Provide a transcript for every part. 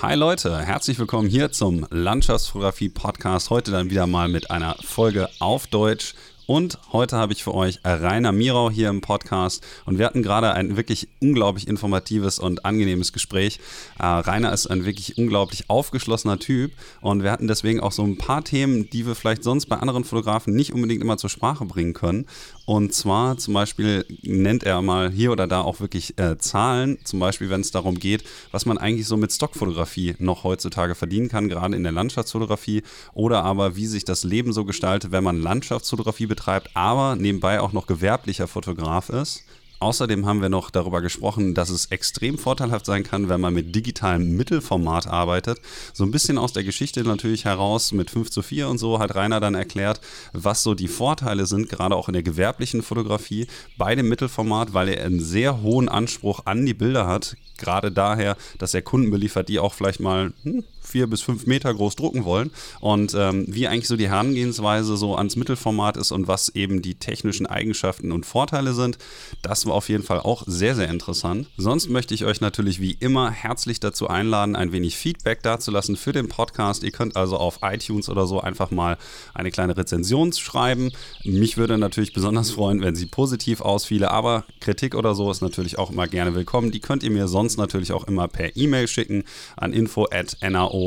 Hi Leute, herzlich willkommen hier zum Landschaftsfotografie Podcast. Heute dann wieder mal mit einer Folge auf Deutsch. Und heute habe ich für euch Rainer Mirau hier im Podcast. Und wir hatten gerade ein wirklich unglaublich informatives und angenehmes Gespräch. Äh, Rainer ist ein wirklich unglaublich aufgeschlossener Typ. Und wir hatten deswegen auch so ein paar Themen, die wir vielleicht sonst bei anderen Fotografen nicht unbedingt immer zur Sprache bringen können. Und zwar zum Beispiel nennt er mal hier oder da auch wirklich äh, Zahlen, zum Beispiel wenn es darum geht, was man eigentlich so mit Stockfotografie noch heutzutage verdienen kann, gerade in der Landschaftsfotografie, oder aber wie sich das Leben so gestaltet, wenn man Landschaftsfotografie betreibt, aber nebenbei auch noch gewerblicher Fotograf ist. Außerdem haben wir noch darüber gesprochen, dass es extrem vorteilhaft sein kann, wenn man mit digitalem Mittelformat arbeitet. So ein bisschen aus der Geschichte natürlich heraus mit 5 zu 4 und so hat Rainer dann erklärt, was so die Vorteile sind, gerade auch in der gewerblichen Fotografie bei dem Mittelformat, weil er einen sehr hohen Anspruch an die Bilder hat. Gerade daher, dass er Kunden beliefert, die auch vielleicht mal hm, vier bis fünf Meter groß drucken wollen und ähm, wie eigentlich so die Herangehensweise so ans Mittelformat ist und was eben die technischen Eigenschaften und Vorteile sind. Das war auf jeden Fall auch sehr, sehr interessant. Sonst möchte ich euch natürlich wie immer herzlich dazu einladen, ein wenig Feedback dazulassen für den Podcast. Ihr könnt also auf iTunes oder so einfach mal eine kleine Rezension schreiben. Mich würde natürlich besonders freuen, wenn sie positiv ausfiele, aber Kritik oder so ist natürlich auch immer gerne willkommen. Die könnt ihr mir sonst natürlich auch immer per E-Mail schicken an info@nao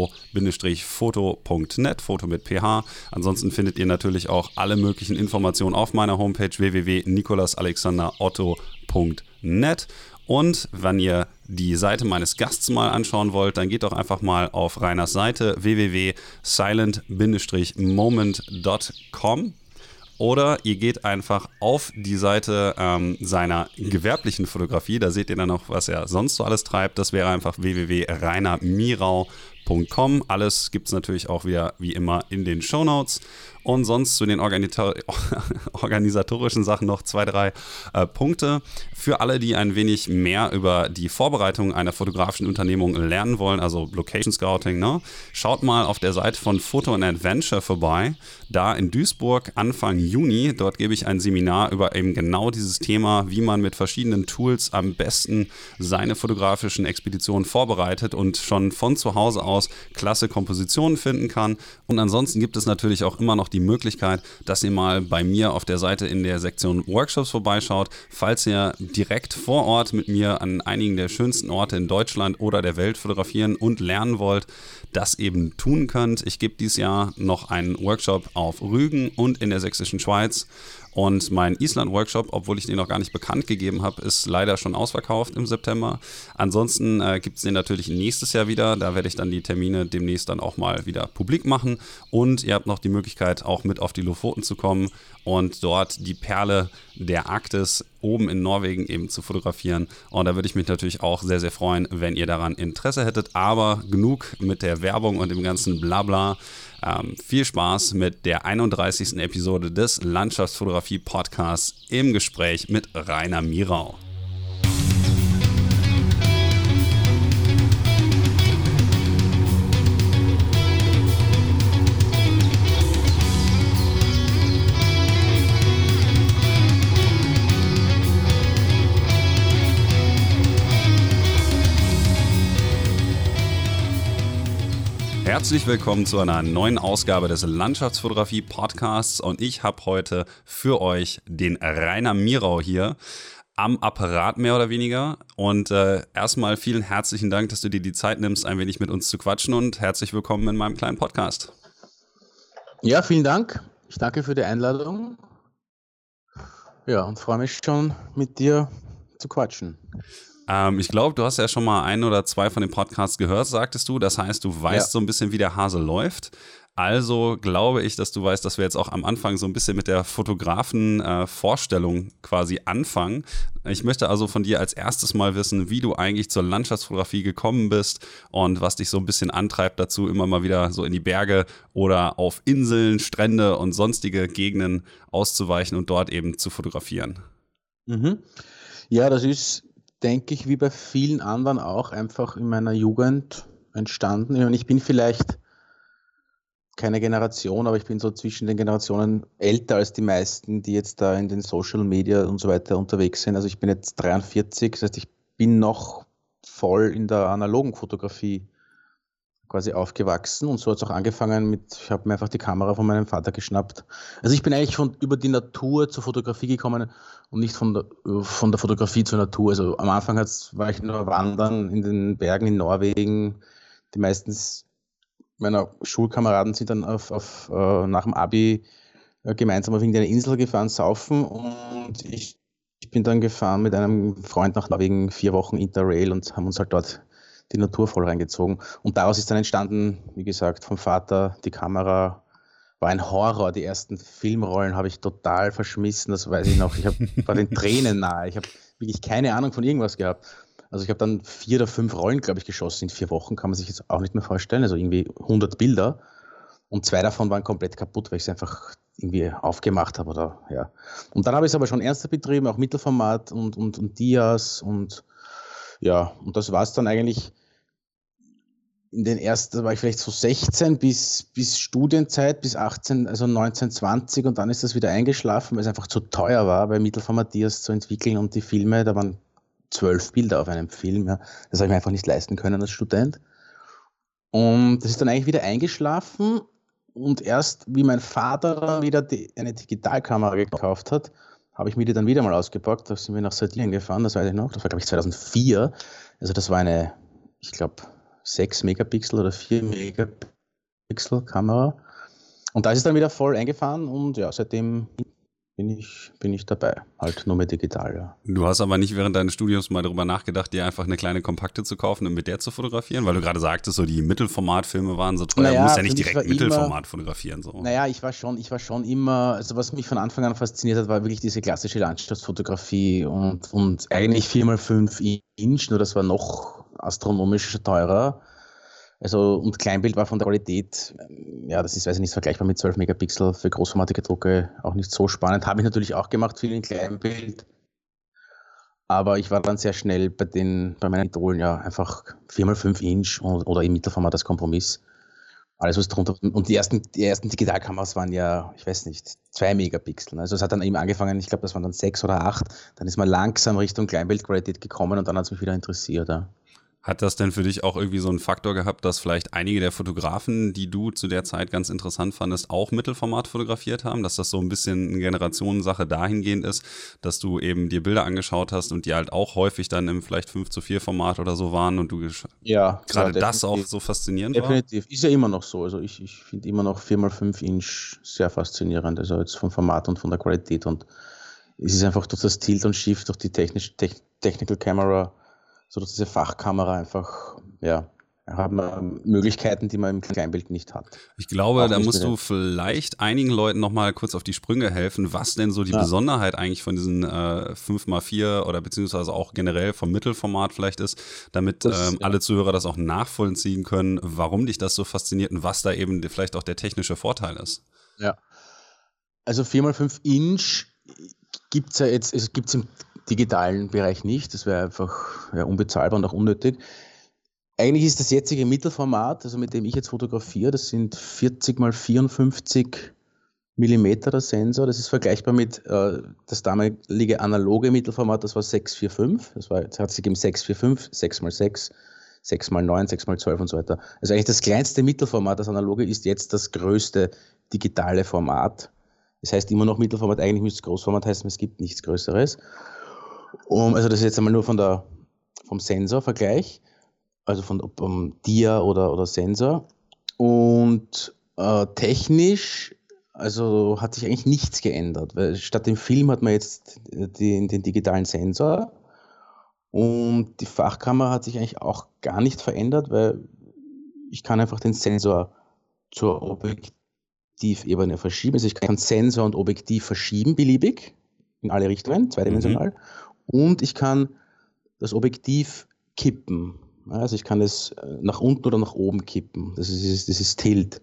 foto.net, Foto mit PH. Ansonsten findet ihr natürlich auch alle möglichen Informationen auf meiner Homepage www.nikolasalexanderotto.net. Und wenn ihr die Seite meines Gasts mal anschauen wollt, dann geht doch einfach mal auf Reiners Seite www.silent-moment.com oder ihr geht einfach auf die Seite ähm, seiner gewerblichen Fotografie. Da seht ihr dann noch, was er sonst so alles treibt. Das wäre einfach www.reinermirau.com. Alles gibt es natürlich auch wieder wie immer in den Show Notes. Und sonst zu den organisatorischen Sachen noch zwei, drei äh, Punkte. Für alle, die ein wenig mehr über die Vorbereitung einer fotografischen Unternehmung lernen wollen, also Location Scouting, ne? schaut mal auf der Seite von Photo and Adventure vorbei. Da in Duisburg Anfang Juni, dort gebe ich ein Seminar über eben genau dieses Thema, wie man mit verschiedenen Tools am besten seine fotografischen Expeditionen vorbereitet und schon von zu Hause aus klasse Kompositionen finden kann. Und ansonsten gibt es natürlich auch immer noch die Möglichkeit, dass ihr mal bei mir auf der Seite in der Sektion Workshops vorbeischaut, falls ihr direkt vor Ort mit mir an einigen der schönsten Orte in Deutschland oder der Welt fotografieren und lernen wollt, das eben tun könnt. Ich gebe dieses Jahr noch einen Workshop auf Rügen und in der sächsischen Schweiz. Und mein Island-Workshop, obwohl ich den noch gar nicht bekannt gegeben habe, ist leider schon ausverkauft im September. Ansonsten äh, gibt es den natürlich nächstes Jahr wieder. Da werde ich dann die Termine demnächst dann auch mal wieder publik machen. Und ihr habt noch die Möglichkeit, auch mit auf die Lofoten zu kommen und dort die Perle der Arktis oben in Norwegen eben zu fotografieren. Und da würde ich mich natürlich auch sehr, sehr freuen, wenn ihr daran Interesse hättet. Aber genug mit der Werbung und dem ganzen Blabla. Ähm, viel Spaß mit der 31. Episode des Landschaftsfotografie Podcasts im Gespräch mit Rainer Mirau. Herzlich willkommen zu einer neuen Ausgabe des Landschaftsfotografie Podcasts und ich habe heute für euch den Rainer Mirau hier am Apparat mehr oder weniger. Und äh, erstmal vielen herzlichen Dank, dass du dir die Zeit nimmst, ein wenig mit uns zu quatschen und herzlich willkommen in meinem kleinen Podcast. Ja, vielen Dank. Ich danke für die Einladung. Ja, und freue mich schon mit dir zu quatschen. Ähm, ich glaube, du hast ja schon mal ein oder zwei von den Podcasts gehört, sagtest du. Das heißt, du weißt ja. so ein bisschen, wie der Hase läuft. Also glaube ich, dass du weißt, dass wir jetzt auch am Anfang so ein bisschen mit der Fotografen-Vorstellung äh, quasi anfangen. Ich möchte also von dir als erstes mal wissen, wie du eigentlich zur Landschaftsfotografie gekommen bist und was dich so ein bisschen antreibt dazu, immer mal wieder so in die Berge oder auf Inseln, Strände und sonstige Gegenden auszuweichen und dort eben zu fotografieren. Mhm. Ja, das ist denke ich, wie bei vielen anderen auch einfach in meiner Jugend entstanden. Ich, meine, ich bin vielleicht keine Generation, aber ich bin so zwischen den Generationen älter als die meisten, die jetzt da in den Social Media und so weiter unterwegs sind. Also ich bin jetzt 43, das heißt, ich bin noch voll in der analogen Fotografie quasi aufgewachsen und so hat es auch angefangen mit, ich habe mir einfach die Kamera von meinem Vater geschnappt. Also ich bin eigentlich von über die Natur zur Fotografie gekommen und nicht von der, von der Fotografie zur Natur. Also am Anfang war ich nur wandern in den Bergen in Norwegen. Die meisten meiner Schulkameraden sind dann auf, auf, uh, nach dem Abi uh, gemeinsam auf irgendeine Insel gefahren, saufen und ich, ich bin dann gefahren mit einem Freund nach Norwegen vier Wochen Interrail und haben uns halt dort die Natur voll reingezogen. Und daraus ist dann entstanden, wie gesagt, vom Vater die Kamera. War ein Horror. Die ersten Filmrollen habe ich total verschmissen, das weiß ich noch. Ich hab, war den Tränen nahe. Ich habe wirklich keine Ahnung von irgendwas gehabt. Also ich habe dann vier oder fünf Rollen, glaube ich, geschossen in vier Wochen, kann man sich jetzt auch nicht mehr vorstellen. Also irgendwie 100 Bilder. Und zwei davon waren komplett kaputt, weil ich es einfach irgendwie aufgemacht habe. Oder, ja. Und dann habe ich es aber schon ernster betrieben, auch Mittelformat und, und, und Dias und ja, und das war es dann eigentlich in den ersten, da war ich vielleicht so 16 bis, bis Studienzeit, bis 18, also 19, 20 und dann ist das wieder eingeschlafen, weil es einfach zu teuer war, bei Mittelformatiers zu entwickeln und die Filme, da waren zwölf Bilder auf einem Film, ja. das habe ich mir einfach nicht leisten können als Student. Und das ist dann eigentlich wieder eingeschlafen und erst wie mein Vater wieder die, eine Digitalkamera gekauft hat, habe ich mir die dann wieder mal ausgepackt. Da sind wir nach Sardinien gefahren, das weiß ich noch. Das war, glaube ich, 2004. Also das war eine, ich glaube, 6 Megapixel oder 4 Megapixel Kamera. Und da ist es dann wieder voll eingefahren und ja, seitdem bin ich, bin ich dabei. Halt nur mit digital, ja. Du hast aber nicht während deines Studiums mal darüber nachgedacht, dir einfach eine kleine Kompakte zu kaufen und mit der zu fotografieren? Weil du gerade sagtest, so die Mittelformatfilme waren so teuer. Naja, du musst ja nicht direkt Mittelformat immer, fotografieren. So. Naja, ich war schon, ich war schon immer, also was mich von Anfang an fasziniert hat, war wirklich diese klassische Landschaftsfotografie und, und eigentlich 4x5 Inch, nur das war noch astronomisch teurer. Also, und Kleinbild war von der Qualität, ähm, ja, das ist, weiß ich nicht, vergleichbar mit 12 Megapixel für großformatige Drucke auch nicht so spannend. Habe ich natürlich auch gemacht, viel in Kleinbild. Aber ich war dann sehr schnell bei den, bei meinen Idolen ja einfach 4x5 Inch oder im Mittelformat als Kompromiss. Alles was drunter. Und die ersten, die ersten Digitalkameras waren ja, ich weiß nicht, 2 Megapixel. Also es hat dann eben angefangen, ich glaube, das waren dann 6 oder 8. Dann ist man langsam Richtung Kleinbildqualität gekommen und dann hat es mich wieder interessiert. Ja. Hat das denn für dich auch irgendwie so einen Faktor gehabt, dass vielleicht einige der Fotografen, die du zu der Zeit ganz interessant fandest, auch Mittelformat fotografiert haben? Dass das so ein bisschen eine Generationensache dahingehend ist, dass du eben dir Bilder angeschaut hast und die halt auch häufig dann im vielleicht 5 zu 4 Format oder so waren und du ja, gerade ja, das auch so faszinierend definitiv. war? Ist ja immer noch so. Also ich, ich finde immer noch 4x5 Inch sehr faszinierend. Also jetzt vom Format und von der Qualität und es ist einfach durch das Tilt und Shift, durch die technisch, Technical Camera so dass diese Fachkamera einfach, ja, haben Möglichkeiten, die man im Kleinbild nicht hat. Ich glaube, Auch da musst du vielleicht einigen Leuten nochmal kurz auf die Sprünge helfen, was denn so die ja. Besonderheit eigentlich von diesen äh, 5x4 oder beziehungsweise auch generell vom Mittelformat vielleicht ist, damit das, ähm, ja. alle Zuhörer das auch nachvollziehen können, warum dich das so fasziniert und was da eben vielleicht auch der technische Vorteil ist. Ja. Also 4x5 Inch gibt es ja jetzt, es gibt es im digitalen Bereich nicht. Das wäre einfach ja, unbezahlbar und auch unnötig. Eigentlich ist das jetzige Mittelformat, also mit dem ich jetzt fotografiere, das sind 40 mal 54 Millimeter der Sensor. Das ist vergleichbar mit äh, das damalige analoge Mittelformat, das war 645. Das war, das hat sich gegeben 645, 6 mal 6, 6 mal 9, 6 mal 12 und so weiter. Also eigentlich das kleinste Mittelformat, das analoge, ist jetzt das größte digitale Format. Das heißt immer noch Mittelformat, eigentlich müsste es Großformat heißen, es gibt nichts Größeres. Um, also das ist jetzt einmal nur von der, vom Sensorvergleich, also von um, Dia oder, oder Sensor. Und äh, technisch, also hat sich eigentlich nichts geändert, weil statt dem Film hat man jetzt den, den digitalen Sensor und die Fachkamera hat sich eigentlich auch gar nicht verändert, weil ich kann einfach den Sensor zur Objektivebene verschieben. Also ich kann Sensor und Objektiv verschieben, beliebig, in alle Richtungen, zweidimensional. Mhm und ich kann das Objektiv kippen. Also ich kann es äh, nach unten oder nach oben kippen. Das ist dieses Tilt.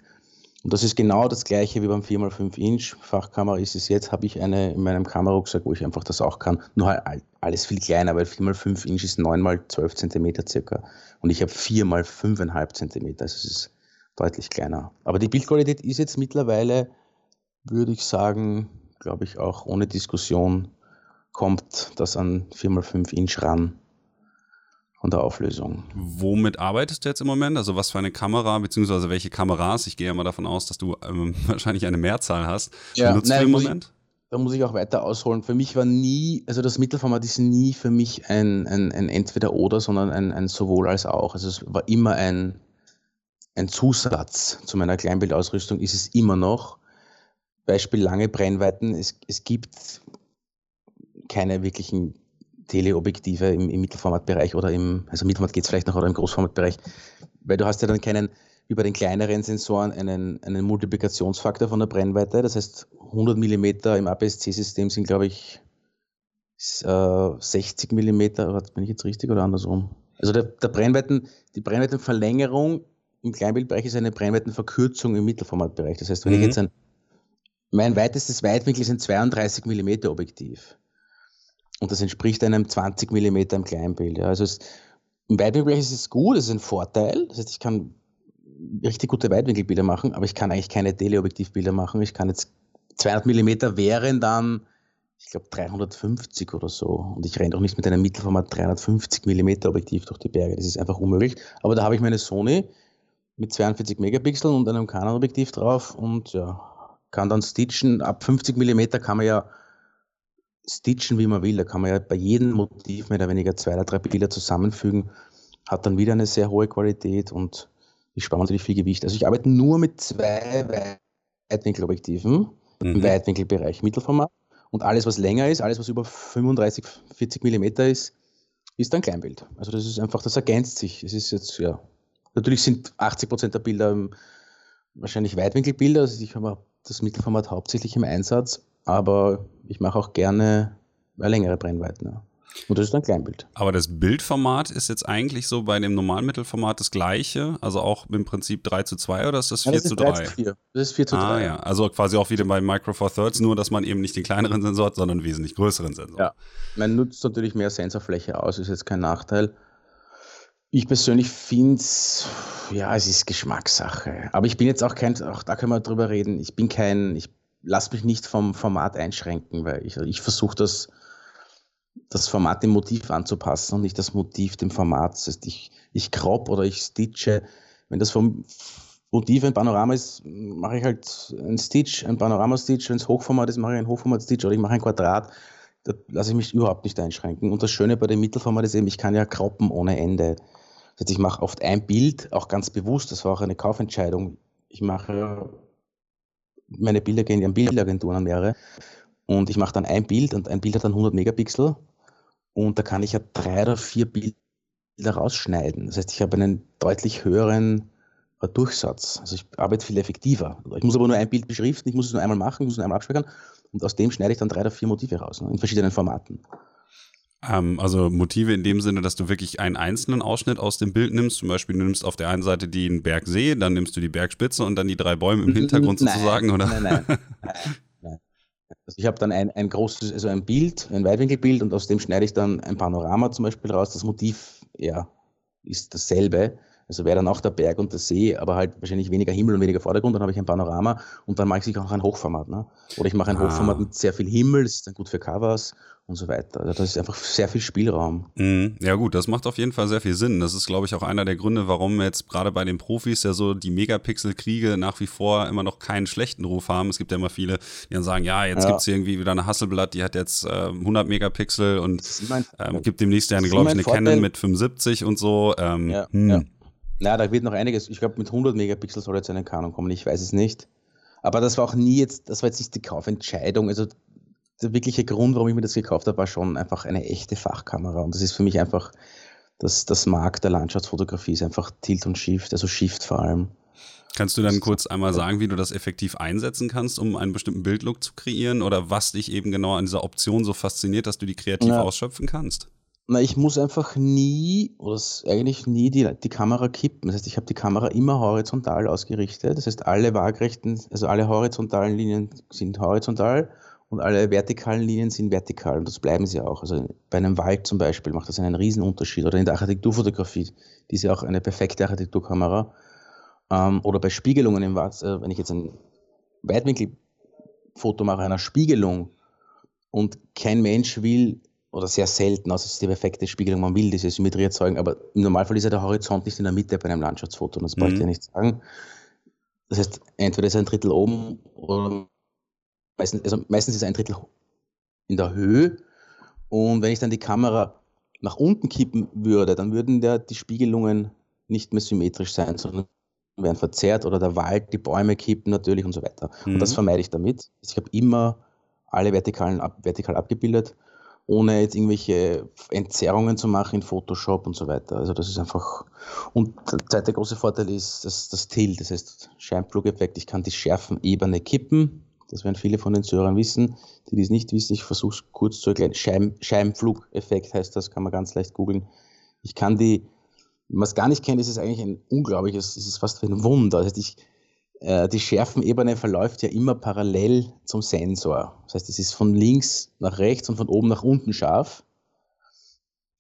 Und das ist genau das gleiche wie beim 4x5 Inch Fachkamera ist es jetzt, habe ich eine in meinem Kamerarucksack, wo ich einfach das auch kann. Nur halt alles viel kleiner, weil 4x5 Inch ist 9x12 cm circa. Und ich habe 4x5,5 cm. Also es ist deutlich kleiner. Aber die Bildqualität ist jetzt mittlerweile, würde ich sagen, glaube ich auch ohne Diskussion kommt das an 4x5 Inch ran. von der Auflösung. Womit arbeitest du jetzt im Moment? Also was für eine Kamera, beziehungsweise welche Kameras? Ich gehe ja mal davon aus, dass du ähm, wahrscheinlich eine Mehrzahl hast. Ja, Benutzt nein, du im Moment? Ich, da muss ich auch weiter ausholen. Für mich war nie, also das Mittelformat ist nie für mich ein, ein, ein Entweder-Oder, sondern ein, ein sowohl als auch. Also es war immer ein, ein Zusatz zu meiner Kleinbildausrüstung, ist es immer noch. Beispiel lange Brennweiten. Es, es gibt keine wirklichen Teleobjektive im, im Mittelformatbereich oder im, also Mittelformat geht es vielleicht noch, oder im Großformatbereich, weil du hast ja dann keinen, bei den kleineren Sensoren, einen, einen Multiplikationsfaktor von der Brennweite. Das heißt, 100 mm im APS-C-System sind, glaube ich, äh, 60 mm, bin ich jetzt richtig oder andersrum? Also der, der Brennweiten, die Brennweitenverlängerung im Kleinbildbereich ist eine Brennweitenverkürzung im Mittelformatbereich. Das heißt, wenn mhm. ich jetzt ein, mein weitestes Weitwinkel ist ein 32 mm Objektiv. Und das entspricht einem 20 mm im Kleinbild. Ja. Also es, im Weitwinkelbereich ist es gut, es ist ein Vorteil. Das heißt, ich kann richtig gute Weitwinkelbilder machen, aber ich kann eigentlich keine Teleobjektivbilder machen. Ich kann jetzt 200 mm wären dann, ich glaube, 350 oder so. Und ich renne doch nicht mit einem Mittelformat 350 mm Objektiv durch die Berge. Das ist einfach unmöglich. Aber da habe ich meine Sony mit 42 Megapixeln und einem Canon-Objektiv drauf und ja, kann dann stitchen. Ab 50 mm kann man ja stitchen, wie man will. Da kann man ja bei jedem Motiv mehr oder weniger zwei oder drei Bilder zusammenfügen. Hat dann wieder eine sehr hohe Qualität und ich spare natürlich viel Gewicht. Also ich arbeite nur mit zwei Weitwinkelobjektiven mhm. im Weitwinkelbereich Mittelformat. Und alles, was länger ist, alles, was über 35, 40 Millimeter ist, ist dann Kleinbild. Also das ist einfach, das ergänzt sich. Es ist jetzt, ja. Natürlich sind 80 Prozent der Bilder wahrscheinlich Weitwinkelbilder. Also ich habe das Mittelformat hauptsächlich im Einsatz, aber ich mache auch gerne längere Brennweiten. Ja. Und das ist ein Kleinbild. Aber das Bildformat ist jetzt eigentlich so bei dem normalen Mittelformat das gleiche, also auch im Prinzip 3 zu 2 oder ist das 4 ja, das zu 3? 3 zu 4. Das ist 4 zu 3. Ah ja, also quasi auch wieder bei Micro Four Thirds, nur dass man eben nicht den kleineren Sensor hat, sondern einen wesentlich größeren Sensor. Ja, man nutzt natürlich mehr Sensorfläche aus, ist jetzt kein Nachteil. Ich persönlich finde es, ja, es ist Geschmackssache. Aber ich bin jetzt auch kein, auch da können wir drüber reden, ich bin kein, ich lasse mich nicht vom Format einschränken, weil ich, ich versuche das, das Format dem Motiv anzupassen und nicht das Motiv dem Format. Das heißt, ich, ich crop oder ich stitche. Wenn das vom Motiv ein Panorama ist, mache ich halt einen Stitch, ein Panorama-Stitch. Wenn es Hochformat ist, mache ich einen Hochformat-Stitch oder ich mache ein Quadrat. Da lasse ich mich überhaupt nicht einschränken. Und das Schöne bei dem Mittelformat ist eben, ich kann ja kroppen ohne Ende. Das heißt, ich mache oft ein Bild, auch ganz bewusst, das war auch eine Kaufentscheidung. Ich mache meine Bilder gehen an Bildagenturen an mehrere. Und ich mache dann ein Bild und ein Bild hat dann 100 Megapixel. Und da kann ich ja drei oder vier Bilder rausschneiden. Das heißt, ich habe einen deutlich höheren äh, Durchsatz. Also ich arbeite viel effektiver. Ich muss aber nur ein Bild beschriften, ich muss es nur einmal machen, ich muss es nur einmal abspeichern. Und aus dem schneide ich dann drei oder vier Motive raus, ne, in verschiedenen Formaten. Ähm, also Motive in dem Sinne, dass du wirklich einen einzelnen Ausschnitt aus dem Bild nimmst. Zum Beispiel, du nimmst auf der einen Seite den Bergsee, dann nimmst du die Bergspitze und dann die drei Bäume im Hintergrund nein, sozusagen, oder? Nein, nein. nein. Also ich habe dann ein, ein großes, also ein Bild, ein Weitwinkelbild und aus dem schneide ich dann ein Panorama zum Beispiel raus. Das Motiv, ja, ist dasselbe. Also wäre dann auch der Berg und der See, aber halt wahrscheinlich weniger Himmel und weniger Vordergrund. Dann habe ich ein Panorama und dann mache ich auch ein Hochformat. Ne? Oder ich mache ein ah. Hochformat mit sehr viel Himmel, das ist dann gut für Covers und so weiter. Also das ist einfach sehr viel Spielraum. Mhm. Ja gut, das macht auf jeden Fall sehr viel Sinn. Das ist, glaube ich, auch einer der Gründe, warum jetzt gerade bei den Profis ja so die Megapixel-Kriege nach wie vor immer noch keinen schlechten Ruf haben. Es gibt ja immer viele, die dann sagen, ja, jetzt ja. gibt es irgendwie wieder eine Hasselblatt, die hat jetzt äh, 100 Megapixel und ähm, gibt demnächst ja, glaube ich, eine Vorteil. Canon mit 75 und so. Ähm, ja, hm. ja. Na, da wird noch einiges. Ich glaube, mit 100 Megapixel soll jetzt eine Canon kommen. Ich weiß es nicht. Aber das war auch nie jetzt, das war jetzt nicht die Kaufentscheidung. Also der wirkliche Grund, warum ich mir das gekauft habe, war schon einfach eine echte Fachkamera. Und das ist für mich einfach, das, das Mark der Landschaftsfotografie ist einfach Tilt und Shift, also Shift vor allem. Kannst du dann kurz einmal sagen, wie du das effektiv einsetzen kannst, um einen bestimmten Bildlook zu kreieren oder was dich eben genau an dieser Option so fasziniert, dass du die kreativ ja. ausschöpfen kannst? Na, ich muss einfach nie, oder eigentlich nie die, die Kamera kippen. Das heißt, ich habe die Kamera immer horizontal ausgerichtet. Das heißt, alle waagrechten, also alle horizontalen Linien sind horizontal und alle vertikalen Linien sind vertikal und das bleiben sie auch. Also bei einem Wald zum Beispiel macht das einen Riesenunterschied oder in der Architekturfotografie, die ist ja auch eine perfekte Architekturkamera. Ähm, oder bei Spiegelungen im Wald, äh, wenn ich jetzt ein Weitwinkelfoto mache einer Spiegelung und kein Mensch will oder sehr selten, außer es ist die perfekte Spiegelung, man will diese Symmetrie erzeugen, aber im Normalfall ist ja der Horizont nicht in der Mitte bei einem Landschaftsfoto, das brauche ich mhm. ja nicht sagen. Das heißt, entweder ist ein Drittel oben oder meistens, also meistens ist ein Drittel in der Höhe und wenn ich dann die Kamera nach unten kippen würde, dann würden ja die Spiegelungen nicht mehr symmetrisch sein, sondern werden verzerrt oder der Wald, die Bäume kippen natürlich und so weiter. Mhm. Und das mhm. vermeide ich damit. Ich habe immer alle Vertikalen ab, vertikal abgebildet, ohne jetzt irgendwelche Entzerrungen zu machen in Photoshop und so weiter. Also das ist einfach. Und der zweite große Vorteil ist das, das Tilt, das heißt Scheinflugeffekt. Ich kann die Schärfenebene kippen. Das werden viele von den Zuhörern wissen. Die, die es nicht wissen, ich versuche es kurz zu erklären. Schein, Scheinflugeffekt heißt das, kann man ganz leicht googeln. Ich kann die, wenn man es gar nicht kennt, ist es eigentlich ein unglaubliches, es ist fast wie ein Wunder. Das heißt, ich, die Schärfenebene verläuft ja immer parallel zum Sensor. Das heißt, es ist von links nach rechts und von oben nach unten scharf.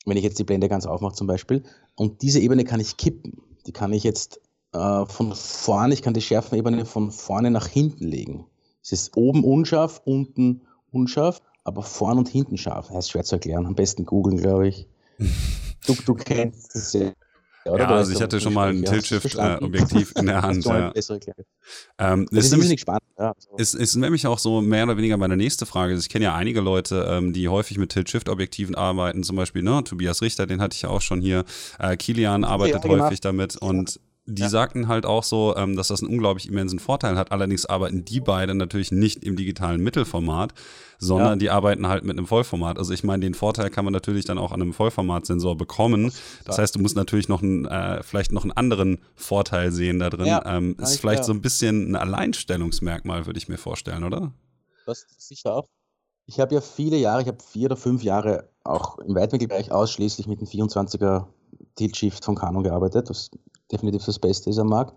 Wenn ich jetzt die Blende ganz aufmache zum Beispiel. Und diese Ebene kann ich kippen. Die kann ich jetzt äh, von vorne, ich kann die Schärfenebene von vorne nach hinten legen. Es ist oben unscharf, unten unscharf, aber vorne und hinten scharf. Das heißt schwer zu erklären. Am besten googeln, glaube ich. Du, du kennst es ja. Oder? Ja, also ich hatte schon mal ein Tilt-Shift-Objektiv äh, in der Hand. ja. Ähm, das ist, nämlich, spannend. Ja, so. ist, ist nämlich auch so mehr oder weniger meine nächste Frage. Ich kenne ja einige Leute, ähm, die häufig mit Tilt-Shift-Objektiven arbeiten, zum Beispiel ne, Tobias Richter, den hatte ich ja auch schon hier. Äh, Kilian arbeitet ja, häufig damit und die ja. sagten halt auch so, ähm, dass das einen unglaublich immensen Vorteil hat. Allerdings arbeiten die beiden natürlich nicht im digitalen Mittelformat, sondern ja. die arbeiten halt mit einem Vollformat. Also ich meine, den Vorteil kann man natürlich dann auch an einem Vollformatsensor bekommen. Das heißt, du musst natürlich noch einen, äh, vielleicht noch einen anderen Vorteil sehen da drin. Ja, ähm, ist vielleicht so ein bisschen ein Alleinstellungsmerkmal, würde ich mir vorstellen, oder? Das sicher auch. Ich habe ja viele Jahre, ich habe vier oder fünf Jahre auch im Weitwinkelbereich ausschließlich mit dem 24er Tilt Shift von Canon gearbeitet, was definitiv das Beste ist am Markt.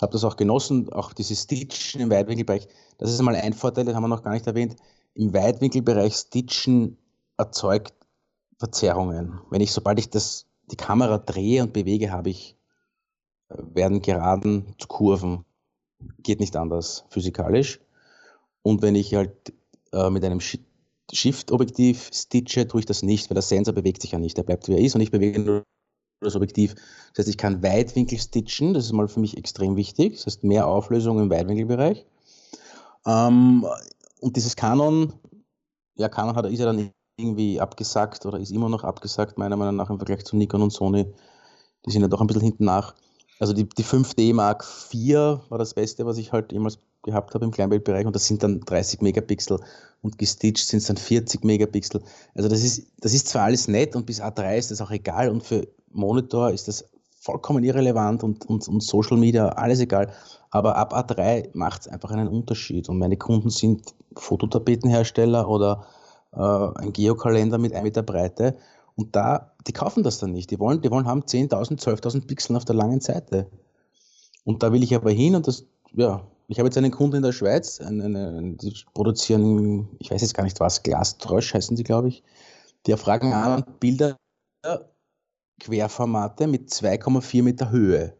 Habe das auch genossen, auch dieses Stitchen im Weitwinkelbereich. Das ist einmal ein Vorteil, den haben wir noch gar nicht erwähnt. Im Weitwinkelbereich Stitchen erzeugt Verzerrungen. Wenn ich, sobald ich das, die Kamera drehe und bewege, habe ich, äh, werden Geraden zu Kurven. Geht nicht anders physikalisch. Und wenn ich halt äh, mit einem Shift-Objektiv stitche, tue ich das nicht, weil der Sensor bewegt sich ja nicht. Der bleibt wie er ist und ich bewege nur das Objektiv. Das heißt, ich kann Weitwinkel stitchen, das ist mal für mich extrem wichtig. Das heißt, mehr Auflösung im Weitwinkelbereich. Ähm, und dieses Canon, ja, Canon hat, ist ja dann irgendwie abgesagt oder ist immer noch abgesagt, meiner Meinung nach im Vergleich zu Nikon und Sony. Die sind ja doch ein bisschen hinten nach. Also die, die 5D Mark IV war das Beste, was ich halt jemals gehabt habe im Kleinbildbereich und das sind dann 30 Megapixel und gestitcht sind es dann 40 Megapixel. Also das ist, das ist zwar alles nett und bis A3 ist das auch egal und für Monitor ist das vollkommen irrelevant und, und, und Social Media, alles egal. Aber ab A3 macht es einfach einen Unterschied. Und meine Kunden sind Fototapetenhersteller oder äh, ein Geokalender mit 1 Meter Breite. Und da, die kaufen das dann nicht. Die wollen, die wollen haben 10.000, 12.000 Pixel auf der langen Seite. Und da will ich aber hin und das, ja, ich habe jetzt einen Kunden in der Schweiz, eine, eine, die produzieren, ich weiß jetzt gar nicht was, Glastrosch heißen sie, glaube ich. Die fragen an Bilder Querformate mit 2,4 Meter Höhe.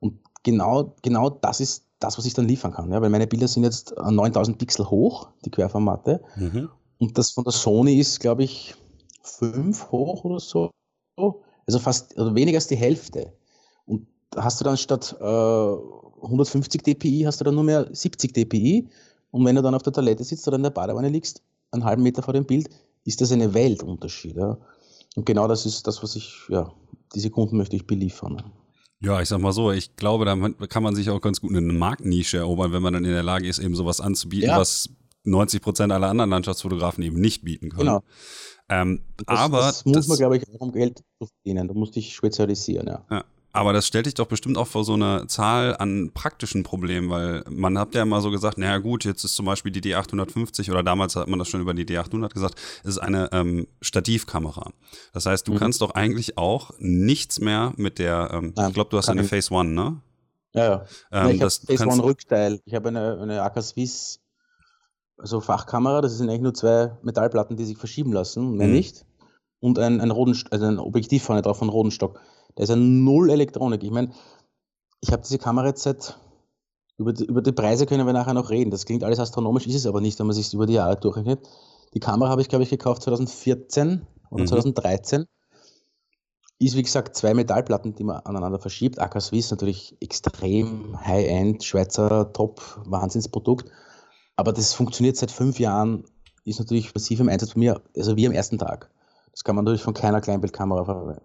Und genau, genau das ist das, was ich dann liefern kann. Ja, weil meine Bilder sind jetzt 9000 Pixel hoch, die Querformate. Mhm. Und das von der Sony ist, glaube ich, 5 hoch oder so. Also fast also weniger als die Hälfte. Und da hast du dann statt äh, 150 dpi, hast du dann nur mehr 70 dpi. Und wenn du dann auf der Toilette sitzt oder in der Badewanne liegst, einen halben Meter vor dem Bild, ist das eine Weltunterschied. Ja. Und genau das ist das, was ich, ja, diese Kunden möchte ich beliefern. Ja, ich sag mal so, ich glaube, da kann man sich auch ganz gut eine Marktnische erobern, wenn man dann in der Lage ist, eben sowas anzubieten, ja. was 90 Prozent aller anderen Landschaftsfotografen eben nicht bieten können. Genau. Ähm, das, aber das muss man, glaube ich, auch um Geld zu verdienen. Da musst du dich spezialisieren, ja. ja. Aber das stellt dich doch bestimmt auch vor so eine Zahl an praktischen Problemen, weil man hat ja immer so gesagt, naja gut, jetzt ist zum Beispiel die D850 oder damals hat man das schon über die D800 gesagt, es ist eine ähm, Stativkamera. Das heißt, du mhm. kannst doch eigentlich auch nichts mehr mit der, ähm, Nein, ich glaube, du hast eine Phase One, ne? Ja, ja. Ähm, ich habe Phase One Rückteil. Ich habe eine, eine AK Swiss, also Fachkamera, das sind eigentlich nur zwei Metallplatten, die sich verschieben lassen, mehr mhm. nicht. Und ein, ein, Roden, also ein Objektiv vorne drauf von Rodenstock. Da ist ja null Elektronik. Ich meine, ich habe diese Kamera jetzt seit, über die, über die Preise können wir nachher noch reden. Das klingt alles astronomisch, ist es aber nicht, wenn man sich über die Jahre durchrechnet. Die Kamera habe ich, glaube ich, gekauft 2014 oder mhm. 2013. Ist, wie gesagt, zwei Metallplatten, die man aneinander verschiebt. AK Swiss natürlich extrem High-End, Schweizer Top, Wahnsinnsprodukt. Aber das funktioniert seit fünf Jahren, ist natürlich massiv im Einsatz bei mir, also wie am ersten Tag. Das kann man natürlich von keiner Kleinbildkamera verwenden.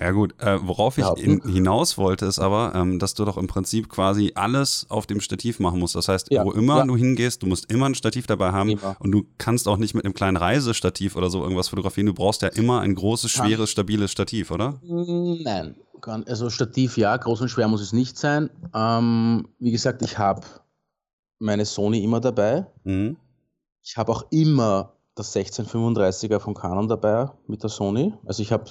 Ja gut, äh, worauf ich in, hinaus wollte, ist aber, ähm, dass du doch im Prinzip quasi alles auf dem Stativ machen musst. Das heißt, ja, wo immer ja. du hingehst, du musst immer ein Stativ dabei haben immer. und du kannst auch nicht mit einem kleinen Reisestativ oder so irgendwas fotografieren. Du brauchst ja immer ein großes, schweres, stabiles Stativ, oder? Nein, also Stativ ja, groß und schwer muss es nicht sein. Ähm, wie gesagt, ich habe meine Sony immer dabei. Mhm. Ich habe auch immer das 1635er von Canon dabei mit der Sony. Also ich habe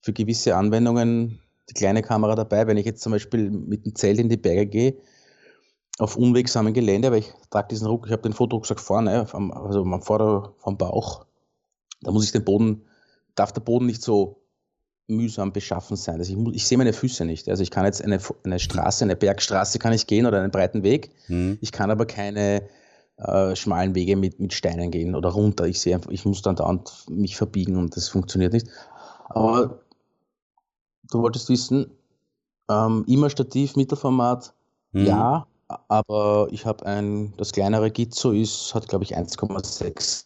für gewisse Anwendungen die kleine Kamera dabei. Wenn ich jetzt zum Beispiel mit dem Zelt in die Berge gehe, auf unwegsamen Gelände, weil ich trage diesen Ruck, ich habe den Fotorucksack vorne, also am Vorder vom Bauch, da muss ich den Boden, darf der Boden nicht so mühsam beschaffen sein. Also ich, ich sehe meine Füße nicht. Also ich kann jetzt eine, eine Straße, eine Bergstraße kann ich gehen oder einen breiten Weg. Mhm. Ich kann aber keine äh, schmalen Wege mit, mit Steinen gehen oder runter. Ich sehe einfach, ich muss dann dauernd mich verbiegen und das funktioniert nicht. Aber du wolltest wissen, ähm, immer Stativ, Mittelformat, mhm. ja, aber ich habe ein, das kleinere Gizzo ist, hat glaube ich 1,6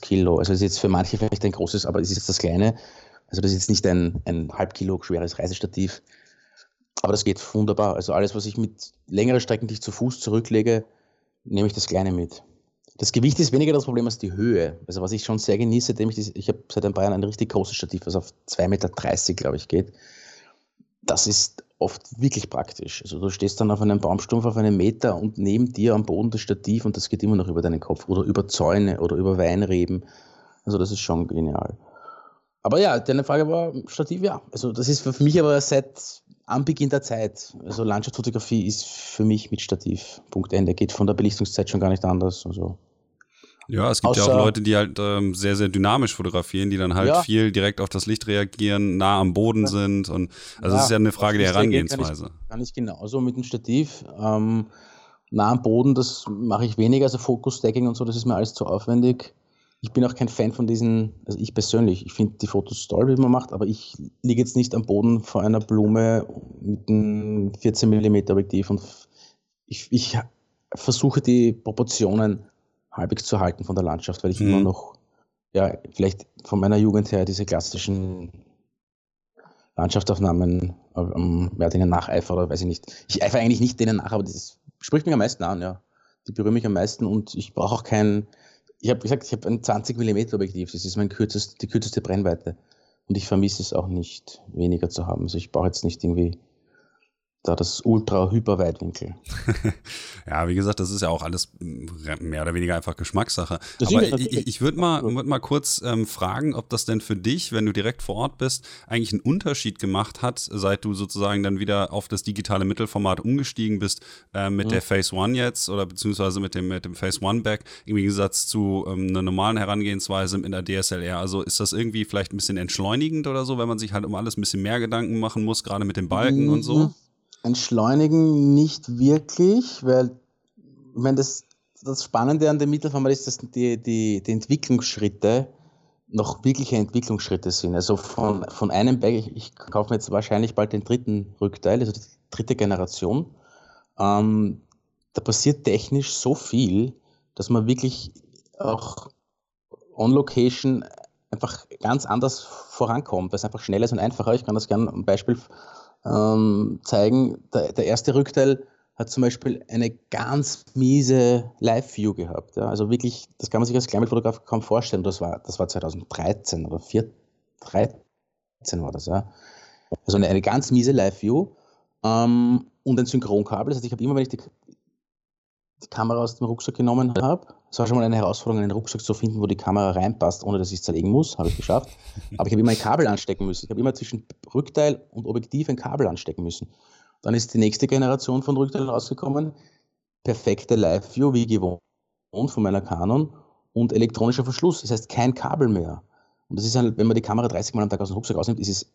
Kilo. Also ist jetzt für manche vielleicht ein großes, aber es ist jetzt das kleine. Also das ist jetzt nicht ein, ein halb Kilo schweres Reisestativ. Aber das geht wunderbar. Also alles, was ich mit längeren Strecken, die ich zu Fuß zurücklege, nehme ich das kleine mit. Das Gewicht ist weniger das Problem als die Höhe. Also was ich schon sehr genieße, ich, ich habe seit ein paar Jahren ein richtig großes Stativ, was auf 2,30 Meter, glaube ich, geht. Das ist oft wirklich praktisch. Also du stehst dann auf einem Baumstumpf auf einem Meter und neben dir am Boden das Stativ und das geht immer noch über deinen Kopf oder über Zäune oder über Weinreben. Also das ist schon genial. Aber ja, deine Frage war Stativ, ja. Also das ist für mich aber seit Anbeginn der Zeit. Also Landschaftsfotografie ist für mich mit Stativ. Punkt Ende. Geht von der Belichtungszeit schon gar nicht anders. Also ja, es gibt Außer, ja auch Leute, die halt ähm, sehr, sehr dynamisch fotografieren, die dann halt ja. viel direkt auf das Licht reagieren, nah am Boden ja. sind. Und also es ja, ist ja eine Frage der Herangehensweise. Kann ich, kann ich genauso mit dem Stativ. Ähm, nah am Boden, das mache ich weniger, also Focus-Stacking und so, das ist mir alles zu aufwendig. Ich bin auch kein Fan von diesen, also ich persönlich, ich finde die Fotos toll, wie man macht, aber ich liege jetzt nicht am Boden vor einer Blume mit einem 14 mm Objektiv und ich, ich versuche die Proportionen halbwegs zu halten von der Landschaft, weil ich mhm. immer noch, ja, vielleicht von meiner Jugend her diese klassischen Landschaftsaufnahmen ähm, ja, denen nacheifer oder weiß ich nicht. Ich eifere eigentlich nicht denen nach, aber das spricht mich am meisten an, ja. Die berühren mich am meisten und ich brauche auch kein, ich habe gesagt, ich habe ein 20 mm Objektiv, das ist mein kürzest, die kürzeste Brennweite. Und ich vermisse es auch nicht, weniger zu haben. Also ich brauche jetzt nicht irgendwie da das Ultra-Hyper-Weitwinkel. ja, wie gesagt, das ist ja auch alles mehr oder weniger einfach Geschmackssache. Das Aber ich, ich würde mal, würd mal kurz ähm, fragen, ob das denn für dich, wenn du direkt vor Ort bist, eigentlich einen Unterschied gemacht hat, seit du sozusagen dann wieder auf das digitale Mittelformat umgestiegen bist, äh, mit mhm. der Phase One jetzt oder beziehungsweise mit dem, mit dem Phase One Back, im Gegensatz zu ähm, einer normalen Herangehensweise in der DSLR. Also ist das irgendwie vielleicht ein bisschen entschleunigend oder so, wenn man sich halt um alles ein bisschen mehr Gedanken machen muss, gerade mit den Balken mhm. und so? Entschleunigen nicht wirklich, weil ich meine, das, das Spannende an dem Mittelformat ist, dass die, die, die Entwicklungsschritte noch wirkliche Entwicklungsschritte sind. Also von, von einem Bag, ich, ich kaufe mir jetzt wahrscheinlich bald den dritten Rückteil, also die dritte Generation. Ähm, da passiert technisch so viel, dass man wirklich auch on Location einfach ganz anders vorankommt, weil es einfach schneller ist und einfacher. Ich kann das gerne ein Beispiel ähm, zeigen. Der, der, erste Rückteil hat zum Beispiel eine ganz miese Live-View gehabt. Ja. Also wirklich, das kann man sich als Kleinbildfotograf kaum vorstellen. Das war, das war 2013 oder 2013 war das, ja. Also eine, eine ganz miese Live-View ähm, und ein Synchronkabel. Das heißt, ich habe immer, wenn ich die, die Kamera aus dem Rucksack genommen habe. Es war schon mal eine Herausforderung, einen Rucksack zu finden, wo die Kamera reinpasst, ohne dass ich es zerlegen muss. Habe ich geschafft. Aber ich habe immer ein Kabel anstecken müssen. Ich habe immer zwischen Rückteil und Objektiv ein Kabel anstecken müssen. Dann ist die nächste Generation von Rückteilen rausgekommen. Perfekte Live-View, wie gewohnt von meiner Canon und elektronischer Verschluss. Das heißt, kein Kabel mehr. Und das ist halt, wenn man die Kamera 30 Mal am Tag aus dem Rucksack rausnimmt, ist es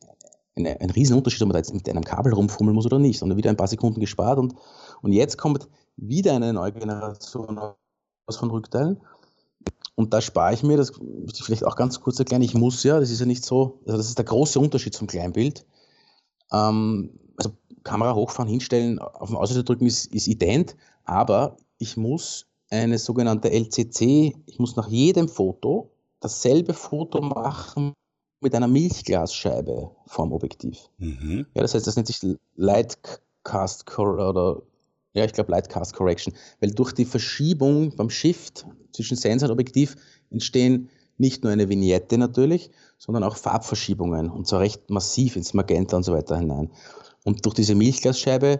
eine, ein Riesenunterschied, ob man da jetzt mit einem Kabel rumfummeln muss oder nicht. Und dann wieder ein paar Sekunden gespart. Und, und jetzt kommt wieder eine neue Generation aus von Rückteilen. und da spare ich mir, das möchte ich vielleicht auch ganz kurz erklären, ich muss ja, das ist ja nicht so, also das ist der große Unterschied zum Kleinbild. Ähm, also Kamera hochfahren, hinstellen, auf den Auslöser drücken ist, ist ident, aber ich muss eine sogenannte LCC, ich muss nach jedem Foto dasselbe Foto machen mit einer Milchglasscheibe vorm Objektiv. Mhm. Ja, das heißt, das nennt sich Lightcast oder ja, ich glaube Lightcast Correction, weil durch die Verschiebung beim Shift zwischen Sensor und Objektiv entstehen nicht nur eine Vignette natürlich, sondern auch Farbverschiebungen und zwar recht massiv ins Magenta und so weiter hinein. Und durch diese Milchglasscheibe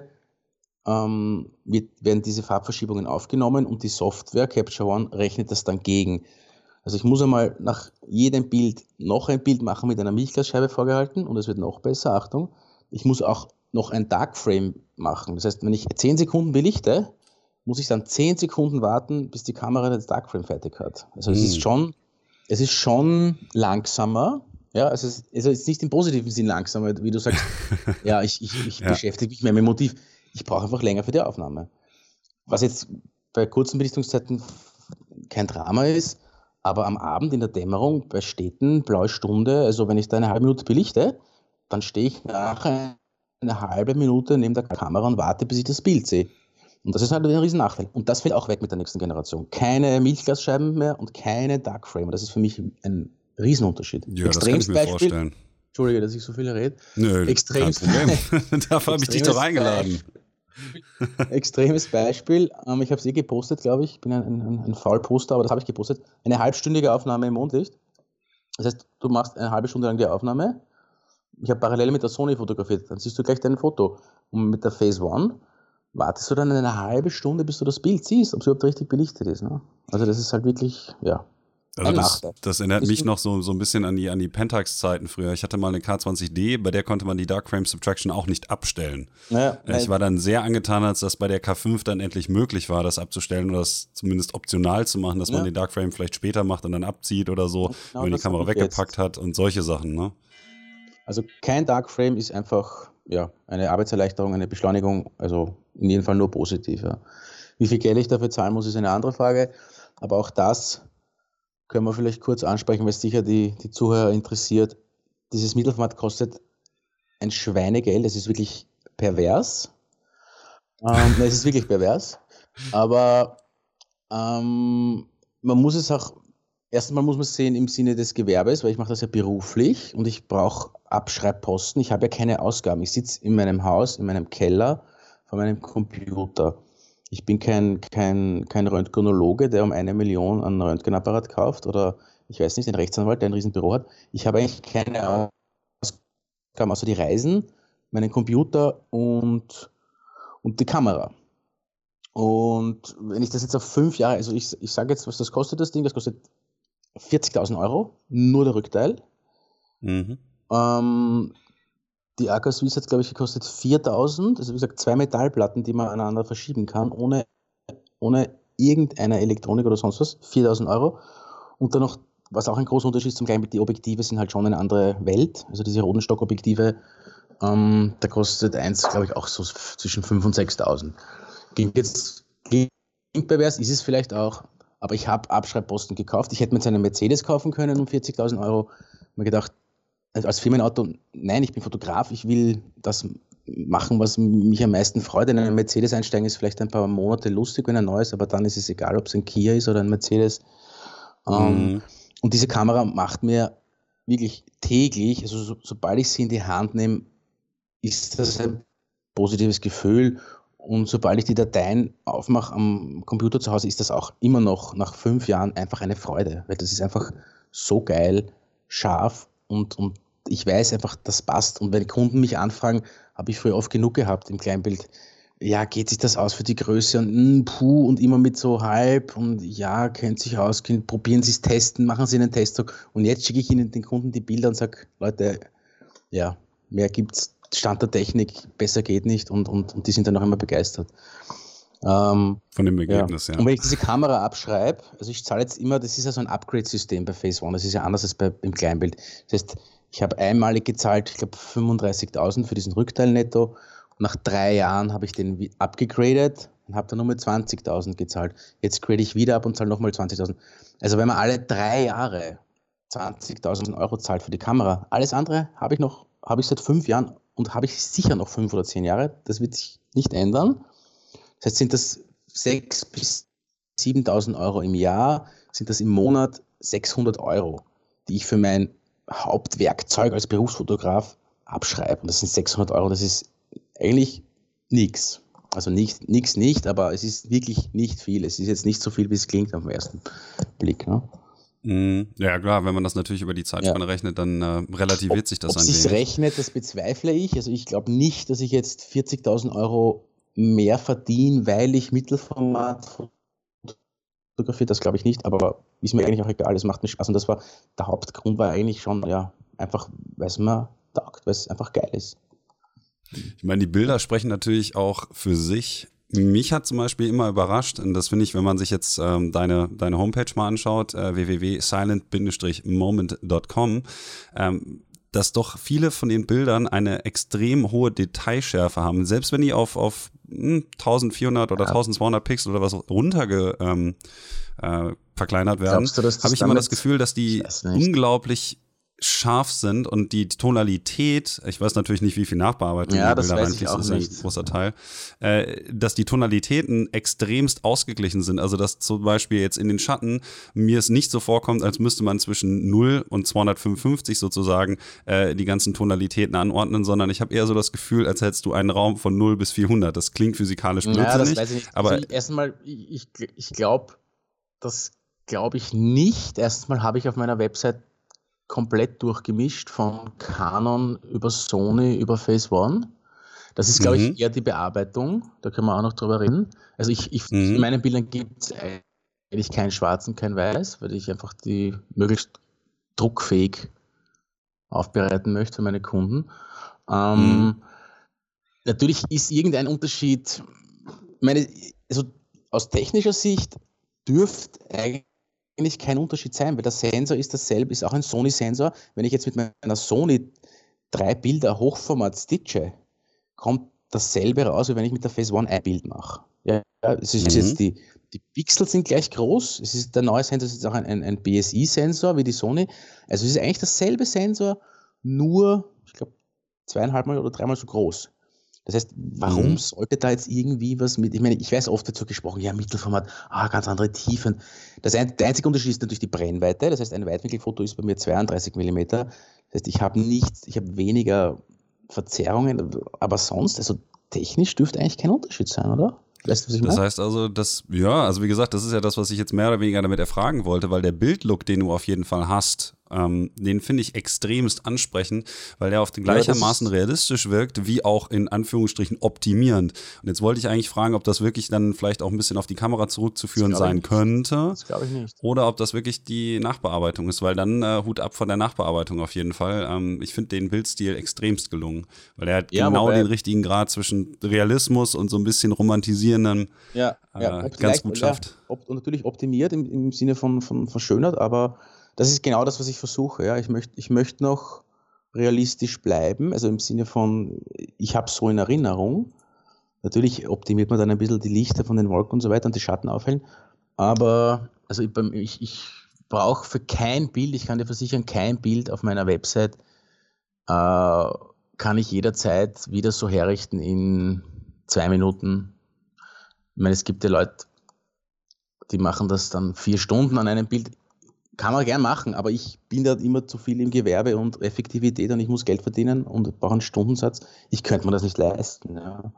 ähm, wird, werden diese Farbverschiebungen aufgenommen und die Software Capture One rechnet das dann gegen. Also ich muss einmal nach jedem Bild noch ein Bild machen mit einer Milchglasscheibe vorgehalten und es wird noch besser, Achtung. Ich muss auch noch ein Dark Frame machen. Das heißt, wenn ich 10 Sekunden belichte, muss ich dann 10 Sekunden warten, bis die Kamera das Dark Frame fertig hat. Also es ist hm. schon, es ist schon langsamer. Ja, also es ist, also es ist nicht im positiven Sinn langsamer, wie du sagst, ja, ich, ich, ich ja. beschäftige mich mehr mit dem Motiv. Ich brauche einfach länger für die Aufnahme. Was jetzt bei kurzen Belichtungszeiten kein Drama ist, aber am Abend in der Dämmerung bei Städten, blaue Stunde, also wenn ich da eine halbe Minute belichte, dann stehe ich nachher eine halbe Minute neben der Kamera und warte, bis ich das Bild sehe. Und das ist halt ein riesen Nachteil. Und das fällt auch weg mit der nächsten Generation. Keine Milchglasscheiben mehr und keine Dark Frame. Das ist für mich ein Riesenunterschied. Ja, das kann ich mir Beispiel, vorstellen. Entschuldige, dass ich so viel rede. Nö, Extremes, kein Problem. Dafür habe ich dich doch eingeladen. Extremes Beispiel. Ähm, ich habe es eh gepostet, glaube ich. Ich bin ein, ein, ein Faulposter, aber das habe ich gepostet. Eine halbstündige Aufnahme im Mondlicht. Das heißt, du machst eine halbe Stunde lang die Aufnahme ich habe parallel mit der Sony fotografiert, dann siehst du gleich dein Foto. Und mit der Phase One wartest du dann eine halbe Stunde, bis du das Bild siehst, ob es überhaupt richtig belichtet ist. Ne? Also das ist halt wirklich, ja. Also das, das, erinnert mich noch so, so ein bisschen an die, an die Pentax-Zeiten früher. Ich hatte mal eine K20D, bei der konnte man die Dark Frame Subtraction auch nicht abstellen. Ja, ich war dann sehr angetan, als das bei der K5 dann endlich möglich war, das abzustellen oder das zumindest optional zu machen, dass ja. man den Dark Frame vielleicht später macht und dann abzieht oder so, genau, wenn man die Kamera weggepackt jetzt. hat und solche Sachen. Ne? Also kein Dark Frame ist einfach ja, eine Arbeitserleichterung, eine Beschleunigung, also in jedem Fall nur positiv. Ja. Wie viel Geld ich dafür zahlen muss, ist eine andere Frage. Aber auch das können wir vielleicht kurz ansprechen, weil es sicher die, die Zuhörer interessiert. Dieses Mittelformat kostet ein Schweinegeld. Es ist wirklich pervers. Ähm, es ist wirklich pervers. Aber ähm, man muss es auch Erstmal muss man es sehen im Sinne des Gewerbes, weil ich mache das ja beruflich und ich brauche Abschreibposten. Ich habe ja keine Ausgaben. Ich sitze in meinem Haus, in meinem Keller vor meinem Computer. Ich bin kein, kein, kein Röntgenologe, der um eine Million einen Röntgenapparat kauft oder ich weiß nicht, ein Rechtsanwalt, der ein Riesenbüro hat. Ich habe eigentlich keine Ausgaben außer die Reisen, meinen Computer und, und die Kamera. Und wenn ich das jetzt auf fünf Jahre, also ich, ich sage jetzt, was das kostet, das Ding, das kostet 40.000 Euro, nur der Rückteil. Mhm. Ähm, die AK Swiss hat, glaube ich, gekostet 4.000. Also wie gesagt, zwei Metallplatten, die man aneinander verschieben kann, ohne, ohne irgendeine Elektronik oder sonst was. 4.000 Euro. Und dann noch, was auch ein großer Unterschied ist zum Gleichen, die Objektive sind halt schon eine andere Welt. Also diese Rodenstock-Objektive, ähm, da kostet eins, glaube ich, auch so zwischen 5.000 und 6.000. Klingt jetzt, klingt pervers, ist es vielleicht auch, aber ich habe Abschreibposten gekauft. Ich hätte mir jetzt einen Mercedes kaufen können um 40.000 Euro. Mir gedacht, also als Firmenauto, nein, ich bin Fotograf, ich will das machen, was mich am meisten freut. In einen Mercedes einsteigen ist vielleicht ein paar Monate lustig, wenn er neu ist, aber dann ist es egal, ob es ein Kia ist oder ein Mercedes. Ähm, mhm. Und diese Kamera macht mir wirklich täglich, also so, sobald ich sie in die Hand nehme, ist das ein positives Gefühl und sobald ich die Dateien aufmache am Computer zu Hause, ist das auch immer noch nach fünf Jahren einfach eine Freude, weil das ist einfach so geil, scharf und, und ich weiß einfach, das passt. Und wenn Kunden mich anfragen, habe ich früher oft genug gehabt im Kleinbild. Ja, geht sich das aus für die Größe und mh, hm, puh und immer mit so halb und ja, kennt sich aus, probieren Sie es testen, machen Sie einen Testtag und jetzt schicke ich Ihnen den Kunden die Bilder und sage, Leute, ja, mehr gibt es Stand der Technik, besser geht nicht und, und, und die sind dann auch immer begeistert. Ähm, Von dem Ergebnis, ja. ja. Und wenn ich diese Kamera abschreibe, also ich zahle jetzt immer, das ist ja so ein Upgrade-System bei Phase One, das ist ja anders als bei, im Kleinbild. Das heißt, ich habe einmalig gezahlt, ich glaube 35.000 für diesen Rückteil netto. Und nach drei Jahren habe ich den abgegradet und habe dann nur mit 20.000 gezahlt. Jetzt grade ich wieder ab und zahle nochmal 20.000. Also wenn man alle drei Jahre 20.000 Euro zahlt für die Kamera, alles andere habe ich noch, habe ich seit fünf Jahren und habe ich sicher noch fünf oder zehn Jahre. Das wird sich nicht ändern. Das heißt, sind das 6.000 bis 7.000 Euro im Jahr, sind das im Monat 600 Euro, die ich für mein Hauptwerkzeug als Berufsfotograf abschreibe. Und das sind 600 Euro, das ist eigentlich nichts. Also nichts nicht, nicht, aber es ist wirklich nicht viel. Es ist jetzt nicht so viel, wie es klingt auf den ersten Blick. Ne? Mhm. Ja, klar, wenn man das natürlich über die Zeitspanne ja. rechnet, dann äh, relativiert ob, sich das ob ein wenig. rechnet, das bezweifle ich. Also ich glaube nicht, dass ich jetzt 40.000 Euro mehr verdiene, weil ich Mittelformat fotografiere. Das glaube ich nicht, aber ist mir eigentlich auch egal. Es macht mir Spaß und das war der Hauptgrund war eigentlich schon, ja, einfach, weil es mir taugt, weil es einfach geil ist. Ich meine, die Bilder sprechen natürlich auch für sich. Mich hat zum Beispiel immer überrascht, und das finde ich, wenn man sich jetzt ähm, deine, deine Homepage mal anschaut, äh, www.silent-moment.com, ähm, dass doch viele von den Bildern eine extrem hohe Detailschärfe haben. Selbst wenn die auf, auf 1400 hm, oder ja. 1200 Pixel oder was runterge ähm, äh, verkleinert werden, habe ich immer das Gefühl, dass die unglaublich scharf sind und die Tonalität, ich weiß natürlich nicht, wie viel Nachbearbeitung ja, reinfließt, das ist ein großer Teil, äh, dass die Tonalitäten extremst ausgeglichen sind. Also, dass zum Beispiel jetzt in den Schatten mir es nicht so vorkommt, als müsste man zwischen 0 und 255 sozusagen äh, die ganzen Tonalitäten anordnen, sondern ich habe eher so das Gefühl, als hättest du einen Raum von 0 bis 400. Das klingt physikalisch blödsinnig. Ja, das weiß ich nicht. Aber also erstmal, ich, ich glaube, das glaube ich nicht. Erstmal habe ich auf meiner Website komplett durchgemischt, von Canon über Sony über Phase One. Das ist, glaube mhm. ich, eher die Bearbeitung. Da können wir auch noch drüber reden. Also ich, ich mhm. in meinen Bildern gibt es eigentlich keinen Schwarzen, kein Weiß, weil ich einfach die möglichst druckfähig aufbereiten möchte für meine Kunden. Ähm, mhm. Natürlich ist irgendein Unterschied, meine, also aus technischer Sicht dürfte eigentlich eigentlich kein Unterschied sein, weil der Sensor ist dasselbe, ist auch ein Sony-Sensor. Wenn ich jetzt mit meiner Sony drei Bilder Hochformat stitche, kommt dasselbe raus, wie wenn ich mit der Phase One ein Bild mache. Ja, es ist mhm. jetzt die, die Pixel sind gleich groß. Es ist, der neue Sensor ist jetzt auch ein, ein, ein BSI-Sensor wie die Sony. Also es ist eigentlich dasselbe Sensor, nur, ich glaube, zweieinhalb oder dreimal so groß. Das heißt, warum mhm. sollte da jetzt irgendwie was mit, ich meine, ich weiß oft dazu gesprochen, ja, Mittelformat, ah, ganz andere Tiefen. Das ein, der einzige Unterschied ist natürlich die Brennweite. Das heißt, ein Weitwinkelfoto ist bei mir 32 mm. Das heißt, ich habe nichts, ich habe weniger Verzerrungen, aber sonst, also technisch dürfte eigentlich kein Unterschied sein, oder? Weißt du, was ich das heißt also, das, ja, also wie gesagt, das ist ja das, was ich jetzt mehr oder weniger damit erfragen wollte, weil der Bildlook, den du auf jeden Fall hast, ähm, den finde ich extremst ansprechend, weil der auf den gleichermaßen ja, realistisch wirkt, wie auch in Anführungsstrichen optimierend. Und jetzt wollte ich eigentlich fragen, ob das wirklich dann vielleicht auch ein bisschen auf die Kamera zurückzuführen sein könnte. Das glaube ich nicht. Oder ob das wirklich die Nachbearbeitung ist, weil dann äh, Hut ab von der Nachbearbeitung auf jeden Fall. Ähm, ich finde den Bildstil extremst gelungen, weil er hat ja, genau den richtigen Grad zwischen Realismus und so ein bisschen romantisierendem ja, äh, ganz gut schafft. Ja, und natürlich optimiert im, im Sinne von, von verschönert, aber das ist genau das, was ich versuche. Ja. Ich möchte ich möcht noch realistisch bleiben, also im Sinne von, ich habe so in Erinnerung. Natürlich optimiert man dann ein bisschen die Lichter von den Wolken und so weiter und die Schatten aufhellen. Aber also ich, ich brauche für kein Bild, ich kann dir versichern, kein Bild auf meiner Website äh, kann ich jederzeit wieder so herrichten in zwei Minuten. Ich meine, es gibt ja Leute, die machen das dann vier Stunden an einem Bild. Kann man gern machen, aber ich bin da immer zu viel im Gewerbe und Effektivität und ich muss Geld verdienen und brauche einen Stundensatz. Ich könnte mir das nicht leisten. Ja.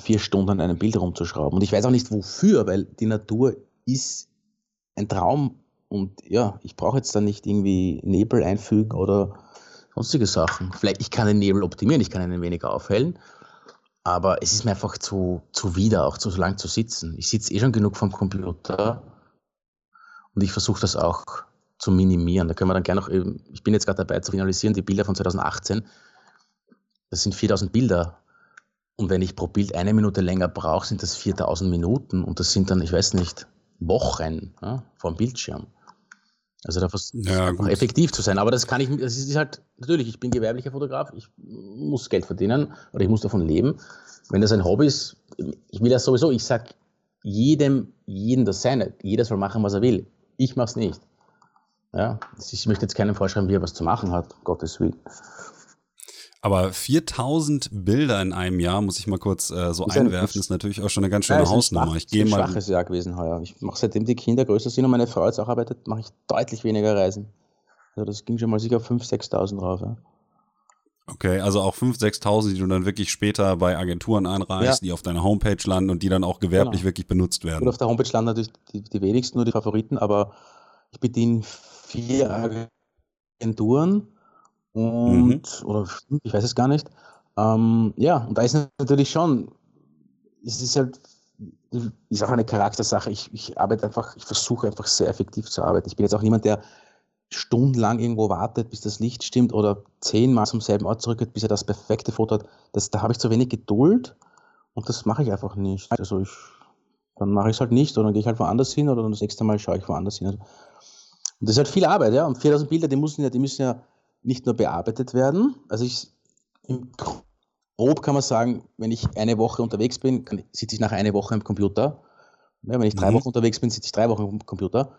Vier Stunden an einem Bild rumzuschrauben. Und ich weiß auch nicht wofür, weil die Natur ist ein Traum und ja, ich brauche jetzt da nicht irgendwie Nebel einfügen oder sonstige Sachen. Vielleicht, ich kann den Nebel optimieren, ich kann ihn ein wenig aufhellen, aber es ist mir einfach zu, zu wieder, auch zu lang zu sitzen. Ich sitze eh schon genug vom Computer und ich versuche das auch zu minimieren. Da können wir dann gerne noch, ich bin jetzt gerade dabei zu finalisieren, die Bilder von 2018. Das sind 4000 Bilder. Und wenn ich pro Bild eine Minute länger brauche, sind das 4000 Minuten. Und das sind dann, ich weiß nicht, Wochen ja, vor dem Bildschirm. Also da ja, effektiv zu sein. Aber das kann ich, das ist halt, natürlich, ich bin gewerblicher Fotograf, ich muss Geld verdienen oder ich muss davon leben. Wenn das ein Hobby ist, ich will das sowieso, ich sag jedem, jedem das seine, jeder soll machen, was er will. Ich mach's nicht. Ja, ich möchte jetzt keinem vorschreiben, wie er was zu machen hat, Gottes Willen. Aber 4000 Bilder in einem Jahr, muss ich mal kurz äh, so ist einwerfen, ist natürlich auch schon eine ganz schöne ja, Hausnummer. Ich gehe mal. Ein schwaches Jahr gewesen heuer. Ich mache seitdem die Kinder größer sind und meine Frau jetzt auch arbeitet, mache ich deutlich weniger Reisen. Also das ging schon mal sicher auf 5.000, 6.000 drauf. Ja. Okay, also auch 5.000, 6.000, die du dann wirklich später bei Agenturen einreichst, ja. die auf deiner Homepage landen und die dann auch gewerblich genau. wirklich benutzt werden. Und auf der Homepage landen natürlich die, die wenigsten, nur die Favoriten, aber ich bediene vier Agenturen und, mhm. oder ich weiß es gar nicht. Ähm, ja, und da ist natürlich schon, es ist halt, ist auch eine Charaktersache. Ich, ich arbeite einfach, ich versuche einfach sehr effektiv zu arbeiten. Ich bin jetzt auch niemand, der stundenlang irgendwo wartet, bis das Licht stimmt oder zehnmal zum selben Ort zurückgeht, bis er das perfekte Foto hat. Das, da habe ich zu wenig Geduld und das mache ich einfach nicht. Also ich, dann mache ich es halt nicht oder dann gehe ich halt woanders hin oder das nächste Mal schaue ich woanders hin. Und das ist halt viel Arbeit, ja. Und 4000 Bilder, die müssen ja, die müssen ja nicht nur bearbeitet werden. Also ich, im grob kann man sagen, wenn ich eine Woche unterwegs bin, sitze ich nach einer Woche am Computer. Ja, wenn ich drei mhm. Wochen unterwegs bin, sitze ich drei Wochen am Computer.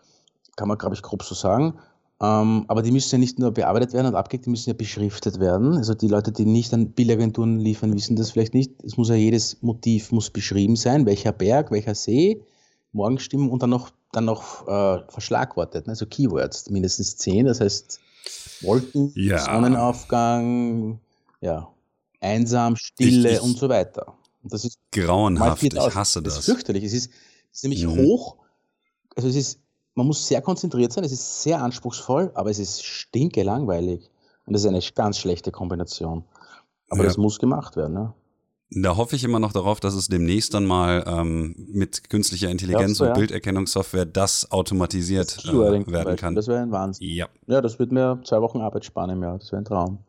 Kann man, glaube ich, grob so sagen. Ähm, aber die müssen ja nicht nur bearbeitet werden und abgegeben, die müssen ja beschriftet werden. Also die Leute, die nicht an Bildagenturen liefern, wissen das vielleicht nicht. Es muss ja jedes Motiv muss beschrieben sein, welcher Berg, welcher See, Morgenstimmung und dann noch, dann noch äh, verschlagwortet, ne? also Keywords, mindestens zehn. Das heißt, Wolken, ja. Sonnenaufgang, ja, einsam, Stille ich, und so weiter. Und das ist grauenhaft. Ich hasse das. Das ist fürchterlich. Es ist, es ist nämlich mhm. hoch. Also es ist, man muss sehr konzentriert sein. Es ist sehr anspruchsvoll, aber es ist stinke langweilig. Und das ist eine ganz schlechte Kombination. Aber ja. das muss gemacht werden. Ne? Da hoffe ich immer noch darauf, dass es demnächst dann mal ähm, mit künstlicher Intelligenz du, und ja? Bilderkennungssoftware das automatisiert das äh, werden kann. Das wäre ein Wahnsinn. Ja. ja, das wird mir zwei Wochen Arbeit sparen im Jahr. Das wäre ein Traum.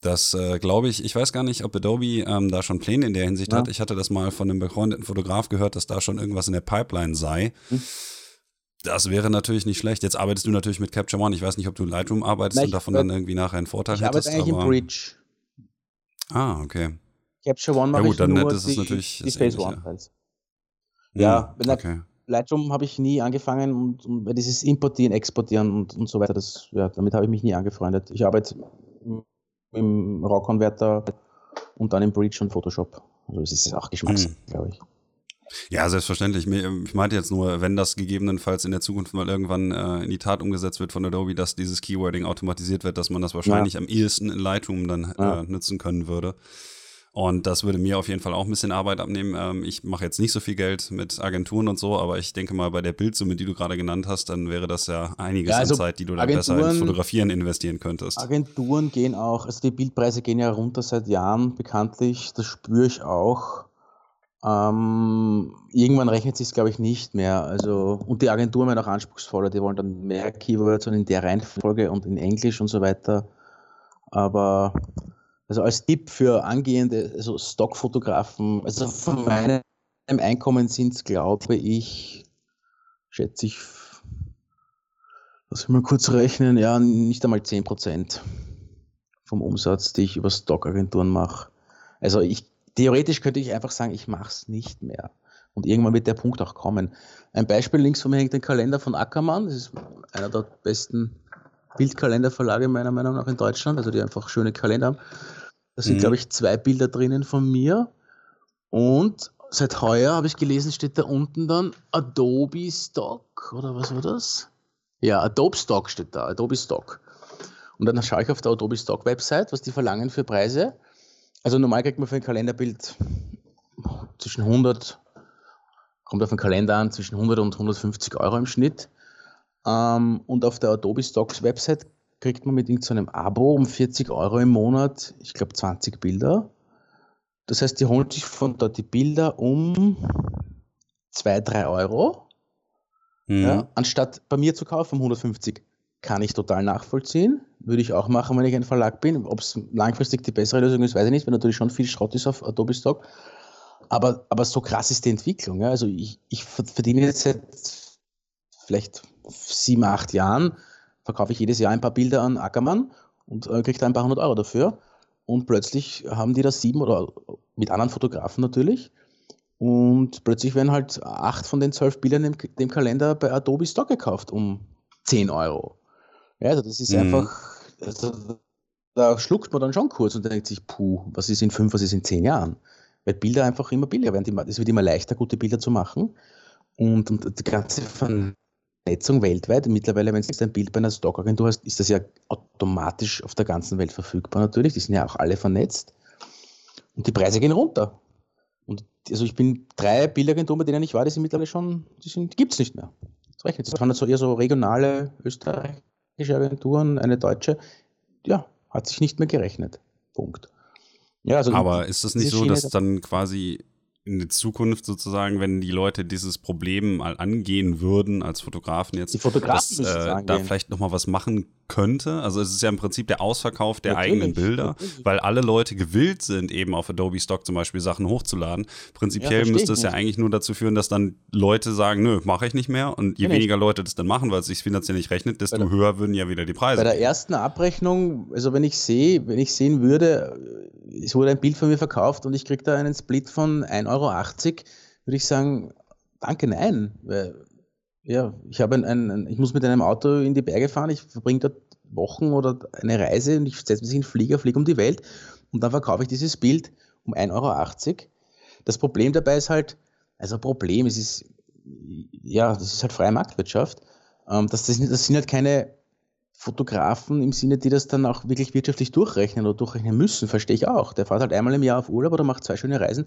Das äh, glaube ich, ich weiß gar nicht, ob Adobe ähm, da schon Pläne in der Hinsicht ja. hat. Ich hatte das mal von einem befreundeten Fotograf gehört, dass da schon irgendwas in der Pipeline sei. Hm. Das wäre natürlich nicht schlecht. Jetzt arbeitest du natürlich mit Capture One. Ich weiß nicht, ob du Lightroom arbeitest Nein, und davon dann irgendwie nachher einen Vorteil ich hättest. Ich arbeite eigentlich im Bridge. Ah, okay. Capture One mache ja, gut, dann nur ist die, natürlich die Space One Files. Ja, hm, okay. Lightroom habe ich nie angefangen und, und dieses Importieren, Exportieren und, und so weiter, das, ja, damit habe ich mich nie angefreundet. Ich arbeite im RAW-Converter und dann im Bridge und Photoshop. Also es ist auch Geschmacks, hm. glaube ich. Ja, selbstverständlich. Ich meinte jetzt nur, wenn das gegebenenfalls in der Zukunft mal irgendwann äh, in die Tat umgesetzt wird von Adobe, dass dieses Keywording automatisiert wird, dass man das wahrscheinlich ja. am ehesten in Lightroom dann ja. äh, nutzen können würde. Und das würde mir auf jeden Fall auch ein bisschen Arbeit abnehmen. Ähm, ich mache jetzt nicht so viel Geld mit Agenturen und so, aber ich denke mal, bei der Bildsumme, die du gerade genannt hast, dann wäre das ja einiges ja, also an Zeit, die du dann besser ins Fotografieren investieren könntest. Agenturen gehen auch, also die Bildpreise gehen ja runter seit Jahren, bekanntlich. Das spüre ich auch. Ähm, irgendwann rechnet sich es, glaube ich, nicht mehr. Also, und die Agenturen werden auch anspruchsvoller. Die wollen dann mehr Keywords und in der Reihenfolge und in Englisch und so weiter. Aber also als Tipp für angehende also Stockfotografen, also von meinem Einkommen sind es, glaube ich, schätze ich, lass ich mal kurz rechnen, ja, nicht einmal 10% vom Umsatz, die ich über Stockagenturen mache. Also ich, theoretisch könnte ich einfach sagen, ich mache es nicht mehr. Und irgendwann wird der Punkt auch kommen. Ein Beispiel, links von mir hängt ein Kalender von Ackermann, das ist einer der besten Bildkalenderverlage meiner Meinung nach in Deutschland, also die einfach schöne Kalender haben. Da sind, mhm. glaube ich, zwei Bilder drinnen von mir. Und seit heuer habe ich gelesen, steht da unten dann Adobe Stock oder was war das? Ja, Adobe Stock steht da, Adobe Stock. Und dann schaue ich auf der Adobe Stock Website, was die verlangen für Preise. Also normal kriegt man für ein Kalenderbild zwischen 100, kommt auf den Kalender an, zwischen 100 und 150 Euro im Schnitt. Ähm, und auf der Adobe Stocks Website kriegt man mit irgendeinem so Abo um 40 Euro im Monat, ich glaube 20 Bilder. Das heißt, die holen sich von dort die Bilder um 2, 3 Euro. Mhm. Ja, anstatt bei mir zu kaufen um 150. Kann ich total nachvollziehen. Würde ich auch machen, wenn ich ein Verlag bin. Ob es langfristig die bessere Lösung ist, weiß ich nicht, weil natürlich schon viel Schrott ist auf Adobe Stock. Aber, aber so krass ist die Entwicklung. Ja. Also ich, ich verdiene jetzt seit vielleicht sieben, acht Jahren verkaufe ich jedes Jahr ein paar Bilder an Ackermann und äh, kriege da ein paar hundert Euro dafür. Und plötzlich haben die da sieben oder mit anderen Fotografen natürlich. Und plötzlich werden halt acht von den zwölf Bildern im, dem Kalender bei Adobe Stock gekauft um 10 Euro. Ja, also das ist mhm. einfach, also da schluckt man dann schon kurz und denkt sich, puh, was ist in fünf, was ist in zehn Jahren? Weil Bilder einfach immer billiger werden. Es wird immer leichter, gute Bilder zu machen. Und, und die ganze Vernetzung weltweit, mittlerweile, wenn du ein Bild bei einer Stockagentur hast, ist das ja automatisch auf der ganzen Welt verfügbar natürlich. Die sind ja auch alle vernetzt. Und die Preise gehen runter. Und also ich bin drei Bildagenturen, bei denen ich war, die sind mittlerweile schon, die, die gibt es nicht mehr. Das rechnet. Das waren so eher so regionale österreichische Agenturen, eine deutsche. Ja, hat sich nicht mehr gerechnet. Punkt. Ja, also Aber ist das nicht so, dass dann quasi in der Zukunft sozusagen, wenn die Leute dieses Problem mal angehen würden als Fotografen jetzt, die Fotografen dass, äh, da vielleicht noch mal was machen könnte. Also es ist ja im Prinzip der Ausverkauf der natürlich, eigenen Bilder, natürlich. weil alle Leute gewillt sind, eben auf Adobe Stock zum Beispiel Sachen hochzuladen. Prinzipiell ja, müsste es ja eigentlich nur dazu führen, dass dann Leute sagen, nö, mache ich nicht mehr. Und je ja, weniger Leute das dann machen, weil es sich finanziell nicht rechnet, desto der, höher würden ja wieder die Preise. Bei der ersten Abrechnung, also wenn ich sehe, wenn ich sehen würde, es wurde ein Bild von mir verkauft und ich kriege da einen Split von 1,80 Euro, würde ich sagen, danke, nein. Weil ja, ich habe ein, ein, ich muss mit einem Auto in die Berge fahren, ich verbringe dort Wochen oder eine Reise und ich setze mich in den Flieger, fliege um die Welt und dann verkaufe ich dieses Bild um 1,80 Euro. Das Problem dabei ist halt, also Problem, es ist, ja, das ist halt freie Marktwirtschaft. Ähm, das, das, das sind halt keine Fotografen im Sinne, die das dann auch wirklich wirtschaftlich durchrechnen oder durchrechnen müssen, verstehe ich auch. Der fährt halt einmal im Jahr auf Urlaub oder macht zwei schöne Reisen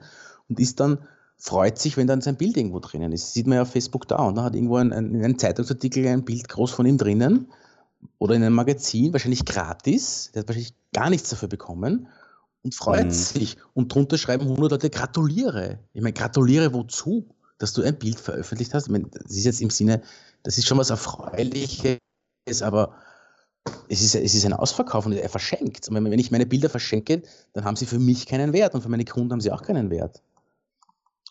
und ist dann freut sich, wenn dann sein Bild irgendwo drinnen ist. Das sieht man ja auf Facebook da und da hat irgendwo ein, ein, in einem Zeitungsartikel ein Bild groß von ihm drinnen oder in einem Magazin, wahrscheinlich gratis, der hat wahrscheinlich gar nichts dafür bekommen und freut mhm. sich. Und drunter schreiben 100 Leute, gratuliere. Ich meine, gratuliere wozu? Dass du ein Bild veröffentlicht hast. Ich meine, das ist jetzt im Sinne, das ist schon was Erfreuliches, aber es ist, es ist ein Ausverkauf und er verschenkt. Und wenn ich meine Bilder verschenke, dann haben sie für mich keinen Wert und für meine Kunden haben sie auch keinen Wert.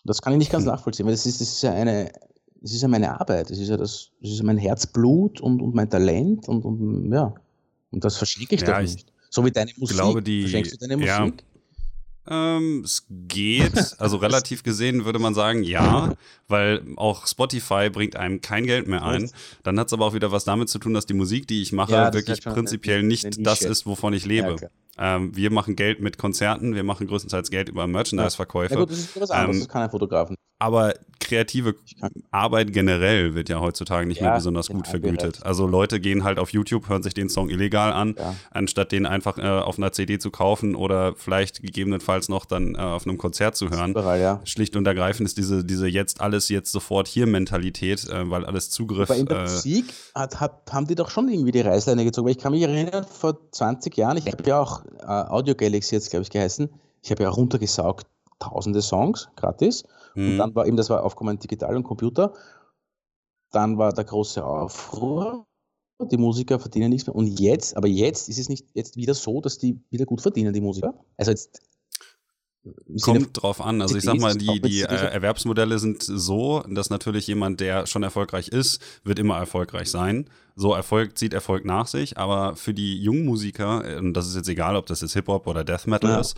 Das kann ich nicht ganz hm. nachvollziehen, weil das ist, das ist ja eine, das ist ja meine Arbeit, das ist ja das, das ist ja mein Herzblut und, und mein Talent und, und ja. Und das verschenke ich ja, doch nicht. So wie deine Musik. Glaube, die, Verschenkst du deine Musik? Ja. Ähm, es geht, also relativ gesehen würde man sagen, ja, weil auch Spotify bringt einem kein Geld mehr ein. Dann hat es aber auch wieder was damit zu tun, dass die Musik, die ich mache, ja, wirklich prinzipiell nicht das ist, wovon ich lebe. Ja, ähm, wir machen Geld mit Konzerten, wir machen größtenteils Geld über Merchandise-Verkäufe. Ja, gut, das ist was anderes, ähm, das kann ein Fotografen. Aber kreative Arbeit generell wird ja heutzutage nicht ja, mehr besonders gut vergütet. Also Leute gehen halt auf YouTube, hören sich den Song illegal an, ja. anstatt den einfach äh, auf einer CD zu kaufen oder vielleicht gegebenenfalls noch dann äh, auf einem Konzert zu hören. Überall, ja. Schlicht und ergreifend ist diese, diese jetzt alles, jetzt sofort hier Mentalität, äh, weil alles Zugriff. Aber in der Musik hat, hat, haben die doch schon irgendwie die Reißleine gezogen, weil ich kann mich erinnern, vor 20 Jahren, ich habe ja auch äh, Audio Galaxy jetzt, glaube ich, geheißen, ich habe ja runtergesaugt tausende Songs gratis Mhm. Und dann war eben, das war aufkommen digital und Computer. Dann war der große Aufruhr. Die Musiker verdienen nichts mehr. Und jetzt, aber jetzt ist es nicht jetzt wieder so, dass die wieder gut verdienen, die Musiker. Also jetzt Kommt drauf an. Also ich sag mal, die, die äh, Erwerbsmodelle sind so, dass natürlich jemand, der schon erfolgreich ist, wird immer erfolgreich sein. So Erfolg zieht Erfolg nach sich, aber für die jungen Musiker, äh, und das ist jetzt egal, ob das jetzt Hip-Hop oder Death Metal ja. ist,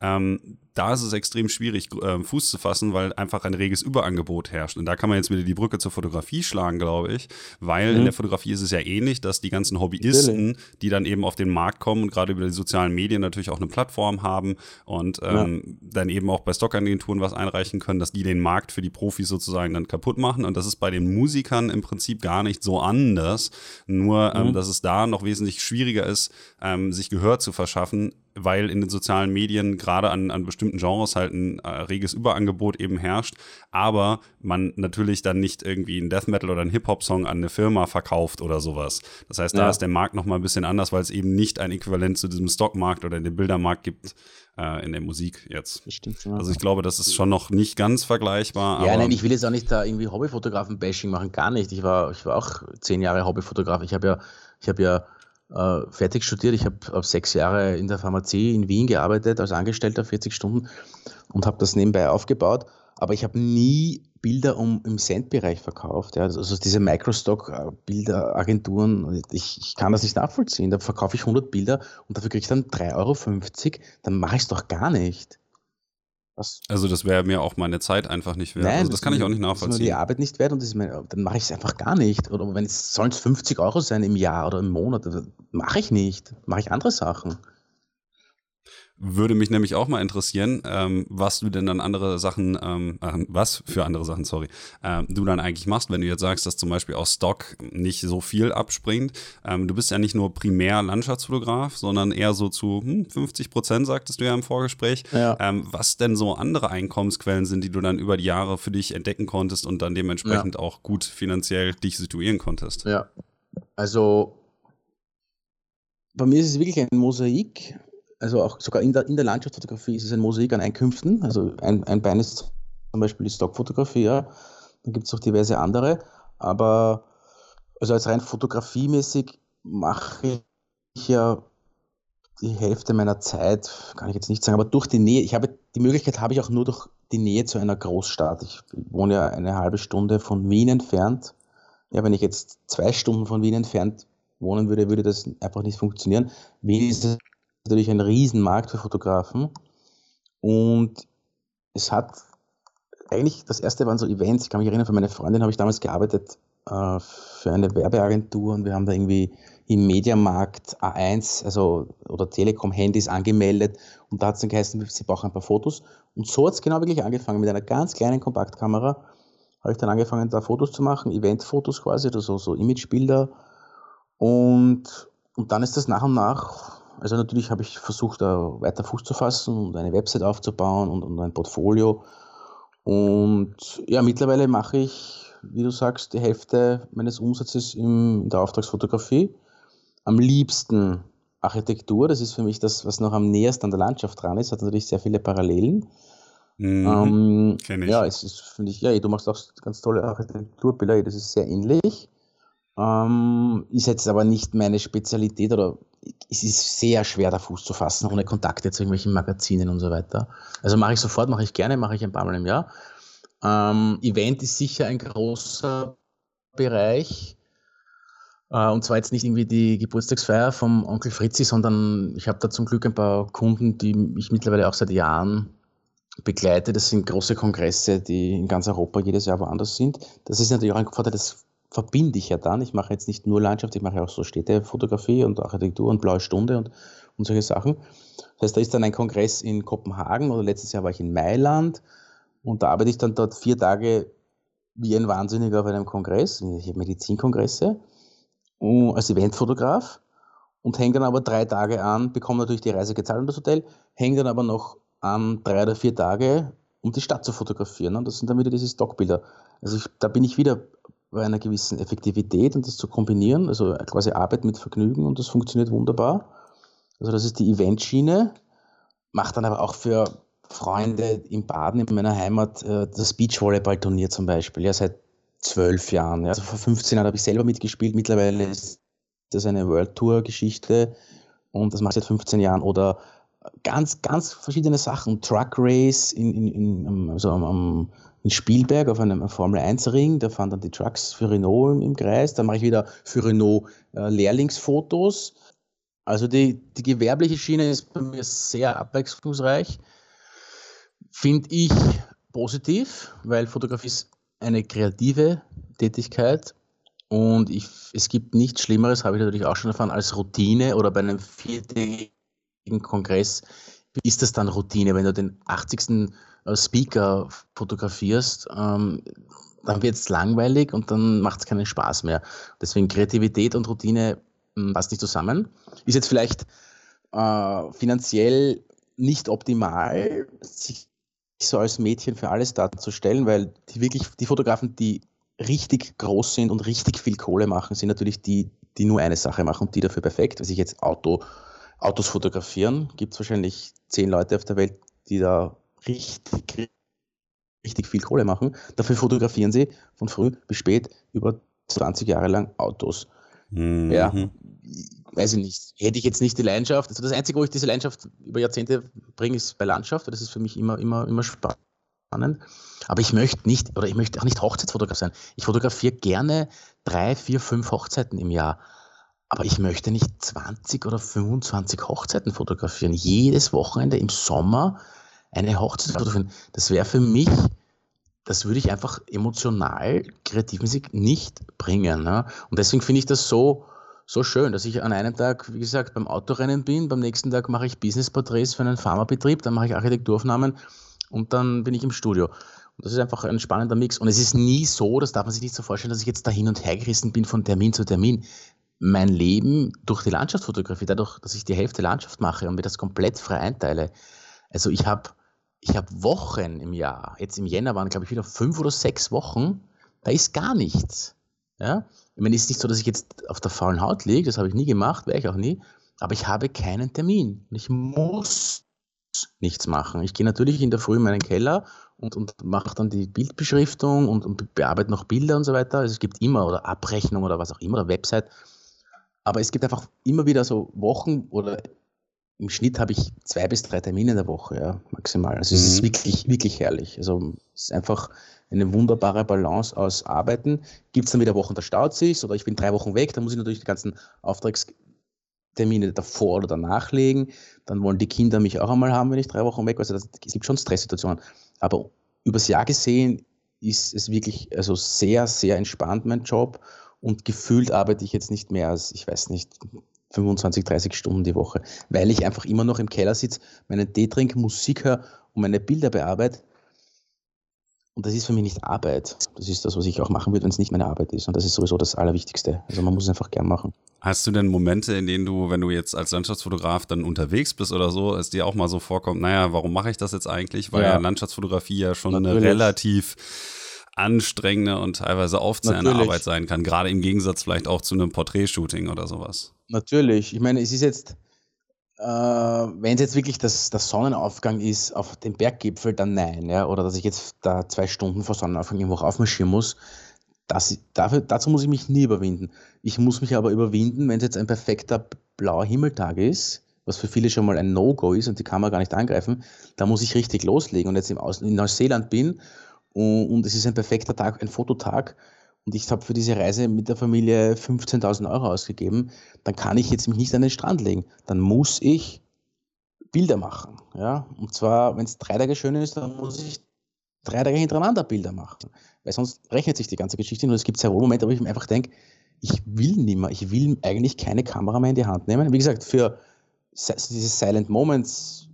ähm, da ist es extrem schwierig, äh, Fuß zu fassen, weil einfach ein reges Überangebot herrscht. Und da kann man jetzt wieder die Brücke zur Fotografie schlagen, glaube ich, weil mhm. in der Fotografie ist es ja ähnlich, dass die ganzen Hobbyisten, die dann eben auf den Markt kommen und gerade über die sozialen Medien natürlich auch eine Plattform haben und ähm, ja. dann eben auch bei Stockagenturen was einreichen können, dass die den Markt für die Profis sozusagen dann kaputt machen. Und das ist bei den Musikern im Prinzip gar nicht so anders, nur ähm, mhm. dass es da noch wesentlich schwieriger ist, ähm, sich Gehör zu verschaffen, weil in den sozialen Medien gerade an, an bestimmten Genres halt ein äh, reges Überangebot eben herrscht, aber man natürlich dann nicht irgendwie einen Death Metal oder einen Hip-Hop-Song an eine Firma verkauft oder sowas. Das heißt, da ja. ist der Markt nochmal ein bisschen anders, weil es eben nicht ein Äquivalent zu diesem Stockmarkt oder dem Bildermarkt gibt äh, in der Musik jetzt. Stimmt, ja. Also ich glaube, das ist schon noch nicht ganz vergleichbar. Ja, nein, ich will jetzt auch nicht da irgendwie Hobbyfotografen-Bashing machen, gar nicht. Ich war, ich war auch zehn Jahre Hobbyfotograf. Ich habe ja, ich habe ja äh, fertig studiert. Ich habe sechs Jahre in der Pharmazie in Wien gearbeitet als Angestellter, 40 Stunden und habe das nebenbei aufgebaut. Aber ich habe nie Bilder um im Cent-Bereich verkauft. Ja. Also diese Microstock-Bilderagenturen, ich, ich kann das nicht nachvollziehen. Da verkaufe ich 100 Bilder und dafür kriege ich dann 3,50 Euro. Dann mache ich es doch gar nicht. Was? Also das wäre mir auch meine Zeit einfach nicht wert. Nein, also das, das kann ich auch nicht nachvollziehen. Das ist nur die Arbeit nicht wert und mir, dann mache ich es einfach gar nicht. Oder wenn es sollen es 50 Euro sein im Jahr oder im Monat, mache ich nicht. Mache ich andere Sachen. Würde mich nämlich auch mal interessieren, ähm, was du denn dann andere Sachen, ähm, äh, was für andere Sachen, sorry, ähm, du dann eigentlich machst, wenn du jetzt sagst, dass zum Beispiel aus Stock nicht so viel abspringt. Ähm, du bist ja nicht nur primär Landschaftsfotograf, sondern eher so zu hm, 50 Prozent, sagtest du ja im Vorgespräch. Ja. Ähm, was denn so andere Einkommensquellen sind, die du dann über die Jahre für dich entdecken konntest und dann dementsprechend ja. auch gut finanziell dich situieren konntest? Ja, also bei mir ist es wirklich ein Mosaik also auch sogar in der, in der Landschaftsfotografie ist es ein Mosaik an Einkünften. Also ein, ein Bein ist zum Beispiel die Stockfotografie, ja. Dann gibt es auch diverse andere. Aber also als rein fotografiemäßig mache ich ja die Hälfte meiner Zeit, kann ich jetzt nicht sagen, aber durch die Nähe, ich habe die Möglichkeit habe ich auch nur durch die Nähe zu einer Großstadt. Ich wohne ja eine halbe Stunde von Wien entfernt. Ja, wenn ich jetzt zwei Stunden von Wien entfernt wohnen würde, würde das einfach nicht funktionieren. Wien ist natürlich ein Riesenmarkt für Fotografen. Und es hat eigentlich, das erste waren so Events, ich kann mich erinnern, für meine Freundin habe ich damals gearbeitet äh, für eine Werbeagentur und wir haben da irgendwie im Mediamarkt A1, also oder Telekom-Handys angemeldet und da hat es dann geheißen, sie brauchen ein paar Fotos. Und so hat es genau wirklich angefangen. Mit einer ganz kleinen Kompaktkamera habe ich dann angefangen, da Fotos zu machen, Eventfotos quasi, oder so, so Imagebilder. Und, und dann ist das nach und nach also natürlich habe ich versucht, da weiter Fuß zu fassen und eine Website aufzubauen und, und ein Portfolio. Und ja, mittlerweile mache ich, wie du sagst, die Hälfte meines Umsatzes in der Auftragsfotografie. Am liebsten Architektur, das ist für mich das, was noch am nähersten an der Landschaft dran ist, hat natürlich sehr viele Parallelen. Mhm, ähm, ja, es ist, finde ich, ja, du machst auch ganz tolle Architekturbilder, das ist sehr ähnlich. Ähm, ist jetzt aber nicht meine Spezialität oder es ist sehr schwer, da Fuß zu fassen, ohne Kontakte zu irgendwelchen Magazinen und so weiter. Also mache ich sofort, mache ich gerne, mache ich ein paar Mal im Jahr. Ähm, Event ist sicher ein großer Bereich. Äh, und zwar jetzt nicht irgendwie die Geburtstagsfeier vom Onkel Fritzi, sondern ich habe da zum Glück ein paar Kunden, die ich mittlerweile auch seit Jahren begleite. Das sind große Kongresse, die in ganz Europa jedes Jahr woanders sind. Das ist natürlich auch ein Vorteil des verbinde ich ja dann. Ich mache jetzt nicht nur Landschaft, ich mache auch so Städtefotografie und Architektur und Blaue Stunde und, und solche Sachen. Das heißt, da ist dann ein Kongress in Kopenhagen oder letztes Jahr war ich in Mailand und da arbeite ich dann dort vier Tage wie ein Wahnsinniger auf einem Kongress, ich habe Medizinkongresse, als Eventfotograf und hänge dann aber drei Tage an, bekomme natürlich die Reise gezahlt und das Hotel, hänge dann aber noch an drei oder vier Tage, um die Stadt zu fotografieren. Und das sind dann wieder diese Stockbilder. Also ich, da bin ich wieder bei einer gewissen Effektivität und das zu kombinieren, also quasi Arbeit mit Vergnügen und das funktioniert wunderbar. Also das ist die Eventschiene, macht dann aber auch für Freunde im Baden in meiner Heimat äh, das Beachvolleyball-Turnier zum Beispiel, ja, seit zwölf Jahren. Ja. Also vor 15 Jahren habe ich selber mitgespielt, mittlerweile ist das eine World Tour-Geschichte und das mache ich seit 15 Jahren. Oder ganz, ganz verschiedene Sachen. Truck Race in, in, in, also am, am in Spielberg auf einem Formel-1-Ring. Da fahren dann die Trucks für Renault im, im Kreis. Dann mache ich wieder für Renault äh, Lehrlingsfotos. Also die, die gewerbliche Schiene ist bei mir sehr abwechslungsreich. Finde ich positiv, weil Fotografie ist eine kreative Tätigkeit und ich, es gibt nichts Schlimmeres, habe ich natürlich auch schon erfahren, als Routine oder bei einem viertägigen Kongress ist das dann Routine, wenn du den 80. Speaker fotografierst, ähm, dann wird es langweilig und dann macht es keinen Spaß mehr. Deswegen Kreativität und Routine hm, passt nicht zusammen. Ist jetzt vielleicht äh, finanziell nicht optimal, sich so als Mädchen für alles darzustellen, weil die wirklich, die Fotografen, die richtig groß sind und richtig viel Kohle machen, sind natürlich die, die nur eine Sache machen und die dafür perfekt. Also ich jetzt Auto, Autos fotografieren, gibt es wahrscheinlich zehn Leute auf der Welt, die da richtig, richtig viel Kohle machen. Dafür fotografieren sie von früh bis spät über 20 Jahre lang Autos. Mhm. Ja, weiß ich nicht. Hätte ich jetzt nicht die Leidenschaft. Also das Einzige, wo ich diese Leidenschaft über Jahrzehnte bringe, ist bei Landschaft. Das ist für mich immer, immer, immer spannend. Aber ich möchte nicht, oder ich möchte auch nicht Hochzeitsfotograf sein. Ich fotografiere gerne drei, vier, fünf Hochzeiten im Jahr. Aber ich möchte nicht 20 oder 25 Hochzeiten fotografieren. Jedes Wochenende im Sommer eine Hochzeit fotografieren. Das wäre für mich, das würde ich einfach emotional, kreativmäßig nicht bringen. Ne? Und deswegen finde ich das so, so schön, dass ich an einem Tag, wie gesagt, beim Autorennen bin, beim nächsten Tag mache ich Business-Porträts für einen Pharmabetrieb, dann mache ich Architekturaufnahmen und dann bin ich im Studio. Und das ist einfach ein spannender Mix. Und es ist nie so, das darf man sich nicht so vorstellen, dass ich jetzt da hin und her gerissen bin von Termin zu Termin. Mein Leben durch die Landschaftsfotografie, dadurch, dass ich die Hälfte Landschaft mache und mir das komplett frei einteile. Also ich habe ich hab Wochen im Jahr, jetzt im Jänner waren glaube ich wieder fünf oder sechs Wochen, da ist gar nichts. Ja? Ich meine, es ist nicht so, dass ich jetzt auf der faulen Haut liege, das habe ich nie gemacht, werde ich auch nie, aber ich habe keinen Termin. Ich muss nichts machen. Ich gehe natürlich in der Früh in meinen Keller und, und mache dann die Bildbeschriftung und, und bearbeite noch Bilder und so weiter. Also es gibt immer oder Abrechnung oder was auch immer, oder Website. Aber es gibt einfach immer wieder so Wochen oder im Schnitt habe ich zwei bis drei Termine in der Woche, ja, maximal. Also es ist mhm. wirklich, wirklich herrlich. Also es ist einfach eine wunderbare Balance aus Arbeiten. Gibt es dann wieder Wochen, da staut sich oder ich bin drei Wochen weg, dann muss ich natürlich die ganzen Auftragstermine davor oder danach legen. Dann wollen die Kinder mich auch einmal haben, wenn ich drei Wochen weg bin. Also das, es gibt schon Stresssituationen. Aber übers Jahr gesehen ist es wirklich also sehr, sehr entspannt, mein Job. Und gefühlt arbeite ich jetzt nicht mehr als, ich weiß nicht, 25, 30 Stunden die Woche, weil ich einfach immer noch im Keller sitze, meinen Tee trinke, Musik höre und meine Bilder bearbeite. Und das ist für mich nicht Arbeit. Das ist das, was ich auch machen würde, wenn es nicht meine Arbeit ist. Und das ist sowieso das Allerwichtigste. Also man muss es einfach gern machen. Hast du denn Momente, in denen du, wenn du jetzt als Landschaftsfotograf dann unterwegs bist oder so, es dir auch mal so vorkommt, naja, warum mache ich das jetzt eigentlich? Weil ja, ja Landschaftsfotografie ja schon Natürlich. eine relativ anstrengende und teilweise aufzehrende Arbeit sein kann, gerade im Gegensatz vielleicht auch zu einem Porträtshooting oder sowas. Natürlich. Ich meine, es ist jetzt, äh, wenn es jetzt wirklich das, das Sonnenaufgang ist auf dem Berggipfel, dann nein, ja, oder dass ich jetzt da zwei Stunden vor Sonnenaufgang irgendwo aufmarschieren muss, das, dafür, dazu muss ich mich nie überwinden. Ich muss mich aber überwinden, wenn es jetzt ein perfekter blauer Himmeltag ist, was für viele schon mal ein No-Go ist und die kann man gar nicht angreifen, da muss ich richtig loslegen und jetzt im Aus in Neuseeland bin und, und es ist ein perfekter Tag, ein Fototag und ich habe für diese Reise mit der Familie 15.000 Euro ausgegeben, dann kann ich jetzt mich nicht an den Strand legen. Dann muss ich Bilder machen. Ja? Und zwar, wenn es drei Tage schön ist, dann muss ich drei Tage hintereinander Bilder machen. Weil sonst rechnet sich die ganze Geschichte Und es gibt sehr wohl Momente, wo ich mir einfach denke, ich will nicht mehr, ich will eigentlich keine Kamera mehr in die Hand nehmen. Wie gesagt, für diese Silent Moments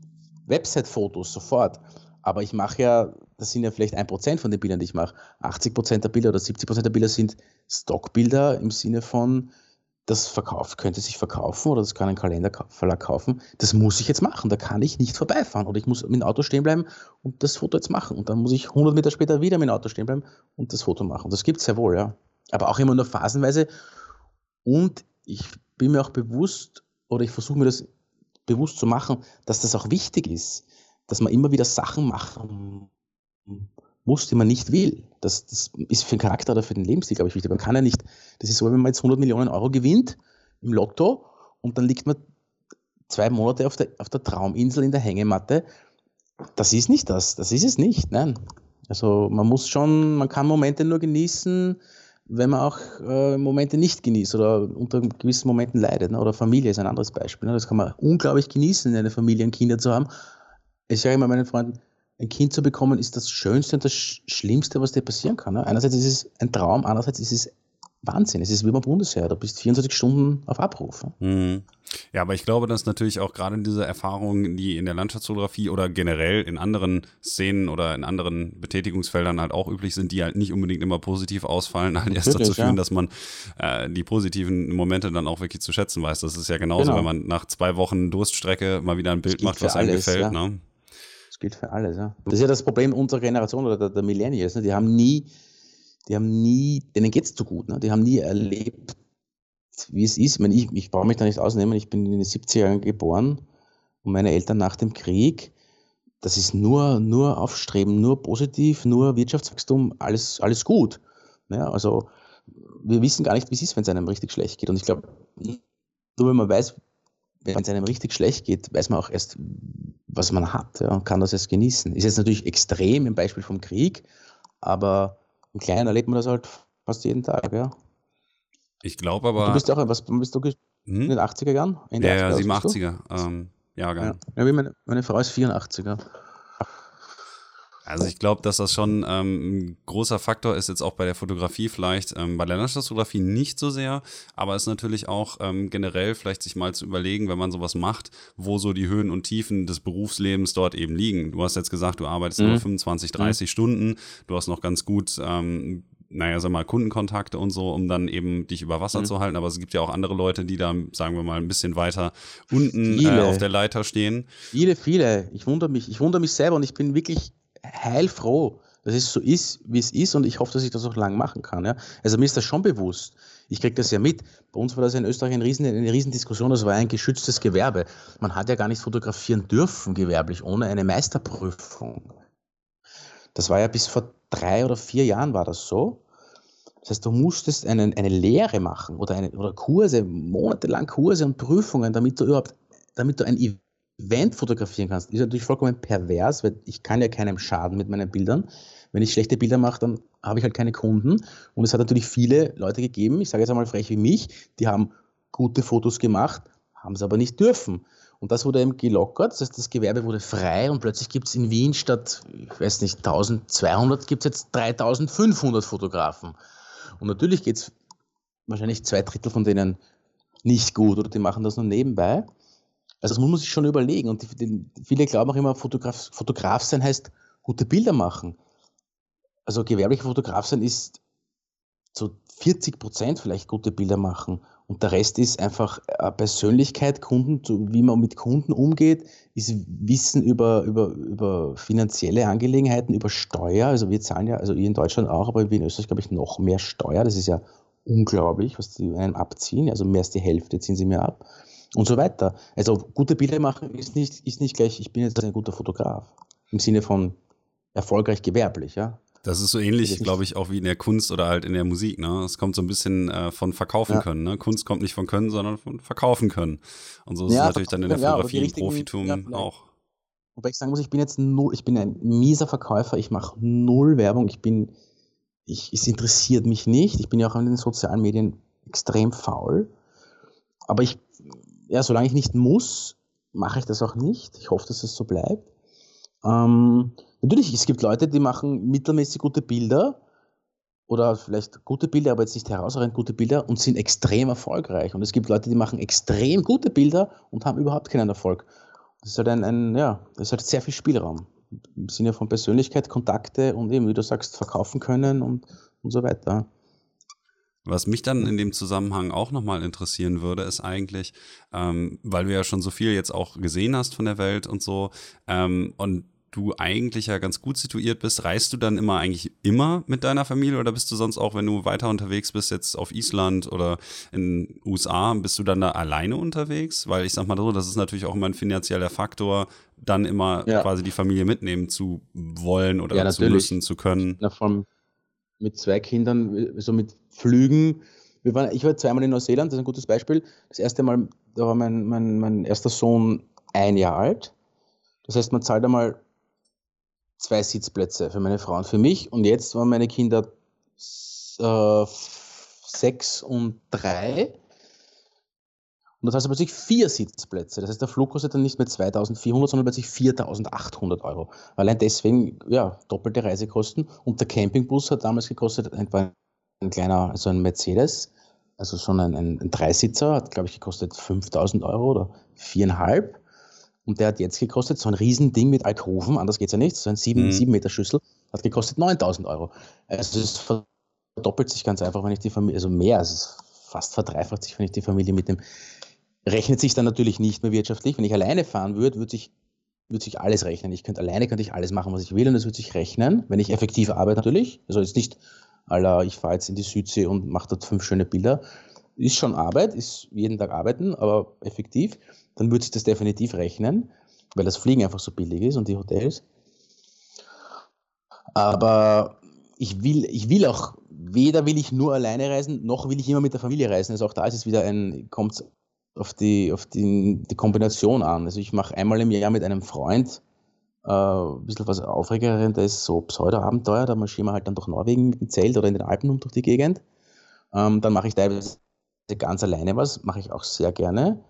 Website-Fotos sofort. Aber ich mache ja, das sind ja vielleicht ein Prozent von den Bildern, die ich mache. 80 Prozent der Bilder oder 70 Prozent der Bilder sind Stockbilder im Sinne von, das verkauft, könnte sich verkaufen oder das kann ein Kalenderverlag kaufen. Das muss ich jetzt machen. Da kann ich nicht vorbeifahren oder ich muss mit dem Auto stehen bleiben und das Foto jetzt machen. Und dann muss ich 100 Meter später wieder mit dem Auto stehen bleiben und das Foto machen. Das gibt es sehr wohl, ja. Aber auch immer nur phasenweise. Und ich bin mir auch bewusst oder ich versuche mir das bewusst zu machen, dass das auch wichtig ist dass man immer wieder Sachen machen muss, die man nicht will. Das, das ist für den Charakter oder für den Lebensstil, glaube ich, wichtig. Man kann ja nicht, das ist so, wenn man jetzt 100 Millionen Euro gewinnt im Lotto und dann liegt man zwei Monate auf der, auf der Trauminsel in der Hängematte. Das ist nicht das. Das ist es nicht. Nein. Also man muss schon, man kann Momente nur genießen, wenn man auch äh, Momente nicht genießt oder unter gewissen Momenten leidet. Ne? Oder Familie ist ein anderes Beispiel. Ne? Das kann man unglaublich genießen, eine Familie und Kinder zu haben ich sage immer meinen Freunden, ein Kind zu bekommen ist das Schönste und das Schlimmste, was dir passieren kann. Ne? Einerseits ist es ein Traum, andererseits ist es Wahnsinn. Es ist wie beim Bundesheer. Du bist 24 Stunden auf Abruf. Mhm. Ja, aber ich glaube, dass natürlich auch gerade diese Erfahrungen, die in der Landschaftsfotografie oder generell in anderen Szenen oder in anderen Betätigungsfeldern halt auch üblich sind, die halt nicht unbedingt immer positiv ausfallen, halt erst dazu führen, ja. dass man äh, die positiven Momente dann auch wirklich zu schätzen weiß. Das ist ja genauso, genau. wenn man nach zwei Wochen Durststrecke mal wieder ein Bild macht, was einem gefällt. Ja. Ne? Das gilt für alles. Ja. Das ist ja das Problem unserer Generation oder der, der Millennials. Ne? Die haben nie die haben nie, denen geht es zu gut, ne? die haben nie erlebt, wie es ist. Ich, meine, ich, ich brauche mich da nicht ausnehmen, ich bin in den 70er Jahren geboren und meine Eltern nach dem Krieg, das ist nur, nur Aufstreben, nur positiv, nur Wirtschaftswachstum, alles, alles gut. Ja, also wir wissen gar nicht, wie es ist, wenn es einem richtig schlecht geht. Und ich glaube, nur wenn man weiß, wenn es einem richtig schlecht geht, weiß man auch erst, was man hat ja, und kann das jetzt genießen. Ist jetzt natürlich extrem im Beispiel vom Krieg, aber im Kleinen erlebt man das halt fast jeden Tag, ja. Ich glaube aber. Du bist auch, was bist du hm? in den 80er Jahren? ja, ja, 87er. Ähm, Jahrgang. Ja, ja meine, meine Frau ist 84er. Also ich glaube, dass das schon ähm, ein großer Faktor ist, jetzt auch bei der Fotografie vielleicht, ähm, bei der Landschaftsfotografie nicht so sehr, aber es ist natürlich auch ähm, generell vielleicht sich mal zu überlegen, wenn man sowas macht, wo so die Höhen und Tiefen des Berufslebens dort eben liegen. Du hast jetzt gesagt, du arbeitest mhm. nur 25, 30 mhm. Stunden, du hast noch ganz gut ähm, naja, sag mal, Kundenkontakte und so, um dann eben dich über Wasser mhm. zu halten. Aber es gibt ja auch andere Leute, die da, sagen wir mal, ein bisschen weiter unten äh, auf der Leiter stehen. Viele, viele. Ich wundere mich, ich wundere mich selber und ich bin wirklich heilfroh, dass es so ist, wie es ist und ich hoffe, dass ich das auch lang machen kann. Ja? Also mir ist das schon bewusst. Ich kriege das ja mit. Bei uns war das in Österreich eine riesen, eine riesen Diskussion, das war ein geschütztes Gewerbe. Man hat ja gar nicht fotografieren dürfen gewerblich ohne eine Meisterprüfung. Das war ja bis vor drei oder vier Jahren war das so. Das heißt, du musstest eine, eine Lehre machen oder, eine, oder Kurse, monatelang Kurse und Prüfungen, damit du überhaupt, damit du ein Event fotografieren kannst. Ist natürlich vollkommen pervers, weil ich kann ja keinem schaden mit meinen Bildern. Wenn ich schlechte Bilder mache, dann habe ich halt keine Kunden. Und es hat natürlich viele Leute gegeben, ich sage jetzt einmal frech wie mich, die haben gute Fotos gemacht, haben es aber nicht dürfen. Und das wurde eben gelockert, das heißt, das Gewerbe wurde frei und plötzlich gibt es in Wien statt, ich weiß nicht, 1200, gibt es jetzt 3500 Fotografen. Und natürlich geht es wahrscheinlich zwei Drittel von denen nicht gut oder die machen das nur nebenbei. Also das muss man sich schon überlegen. Und die, die, viele glauben auch immer, Fotograf, Fotograf sein heißt gute Bilder machen. Also gewerblicher Fotograf sein ist zu 40 Prozent vielleicht gute Bilder machen. Und der Rest ist einfach äh, Persönlichkeit, Kunden, wie man mit Kunden umgeht, ist Wissen über, über, über finanzielle Angelegenheiten, über Steuer. Also wir zahlen ja, also ihr in Deutschland auch, aber in Österreich, glaube ich, noch mehr Steuer. Das ist ja unglaublich, was die einem abziehen. Also mehr als die Hälfte ziehen sie mir ab. Und so weiter. Also gute Bilder machen ist nicht, ist nicht gleich, ich bin jetzt ein guter Fotograf. Im Sinne von erfolgreich gewerblich, ja. Das ist so ähnlich, glaube ich, auch wie in der Kunst oder halt in der Musik. Ne? Es kommt so ein bisschen äh, von verkaufen ja. können. Ne? Kunst kommt nicht von können, sondern von verkaufen können. Und so ist ja, es natürlich dann in der Fotografie im Profitum ja, auch. Wobei ich sagen muss, ich bin jetzt null, ich bin ein mieser Verkäufer, ich mache null Werbung, ich bin, ich, es interessiert mich nicht. Ich bin ja auch in den sozialen Medien extrem faul. Aber ich, ja, solange ich nicht muss, mache ich das auch nicht. Ich hoffe, dass es so bleibt. Ähm, Natürlich, es gibt Leute, die machen mittelmäßig gute Bilder oder vielleicht gute Bilder, aber jetzt nicht herausragend gute Bilder und sind extrem erfolgreich. Und es gibt Leute, die machen extrem gute Bilder und haben überhaupt keinen Erfolg. Das ist halt ein, ein ja, das ist halt sehr viel Spielraum im Sinne von Persönlichkeit, Kontakte und eben, wie du sagst, verkaufen können und, und so weiter. Was mich dann in dem Zusammenhang auch nochmal interessieren würde, ist eigentlich, ähm, weil du ja schon so viel jetzt auch gesehen hast von der Welt und so, ähm, und du eigentlich ja ganz gut situiert bist, reist du dann immer eigentlich immer mit deiner Familie oder bist du sonst auch, wenn du weiter unterwegs bist, jetzt auf Island oder in USA, bist du dann da alleine unterwegs? Weil ich sag mal so, das ist natürlich auch immer ein finanzieller Faktor, dann immer ja. quasi die Familie mitnehmen zu wollen oder ja, zu müssen, zu können. Na, mit zwei Kindern, so mit Flügen. Waren, ich war zweimal in Neuseeland, das ist ein gutes Beispiel. Das erste Mal, da war mein, mein, mein erster Sohn ein Jahr alt. Das heißt, man zahlt einmal zwei Sitzplätze für meine Frau und für mich. Und jetzt waren meine Kinder äh, sechs und drei. Und das heißt plötzlich vier Sitzplätze. Das heißt, der Flug kostet dann nicht mehr 2400, sondern plötzlich 4800 Euro. Allein deswegen, ja, doppelte Reisekosten. Und der Campingbus hat damals gekostet, war ein kleiner, also ein Mercedes, also schon ein, ein, Dreisitzer, hat, glaube ich, gekostet 5000 Euro oder viereinhalb. Und der hat jetzt gekostet, so ein Riesending mit Alkoven, anders geht es ja nicht, so ein 7, mhm. Meter Schüssel, hat gekostet 9000 Euro. Also es verdoppelt sich ganz einfach, wenn ich die Familie, also mehr, also es ist fast verdreifacht sich, wenn ich die Familie mitnehme. Rechnet sich dann natürlich nicht mehr wirtschaftlich. Wenn ich alleine fahren würde, würde sich, würde sich alles rechnen. Ich könnte alleine könnte ich alles machen, was ich will, und es würde sich rechnen, wenn ich effektiv arbeite natürlich. Also jetzt nicht, aller, ich fahre jetzt in die Südsee und mache dort fünf schöne Bilder. Ist schon Arbeit, ist jeden Tag arbeiten, aber effektiv dann würde sich das definitiv rechnen, weil das Fliegen einfach so billig ist und die Hotels. Aber ich will, ich will auch, weder will ich nur alleine reisen, noch will ich immer mit der Familie reisen. Also auch da ist es wieder ein, kommt auf, die, auf die, die Kombination an. Also ich mache einmal im Jahr mit einem Freund äh, ein bisschen was ist so Pseudo-Abenteuer, da marschieren wir halt dann durch Norwegen mit dem Zelt oder in den Alpen um durch die Gegend. Ähm, dann mache ich teilweise ganz alleine was, mache ich auch sehr gerne.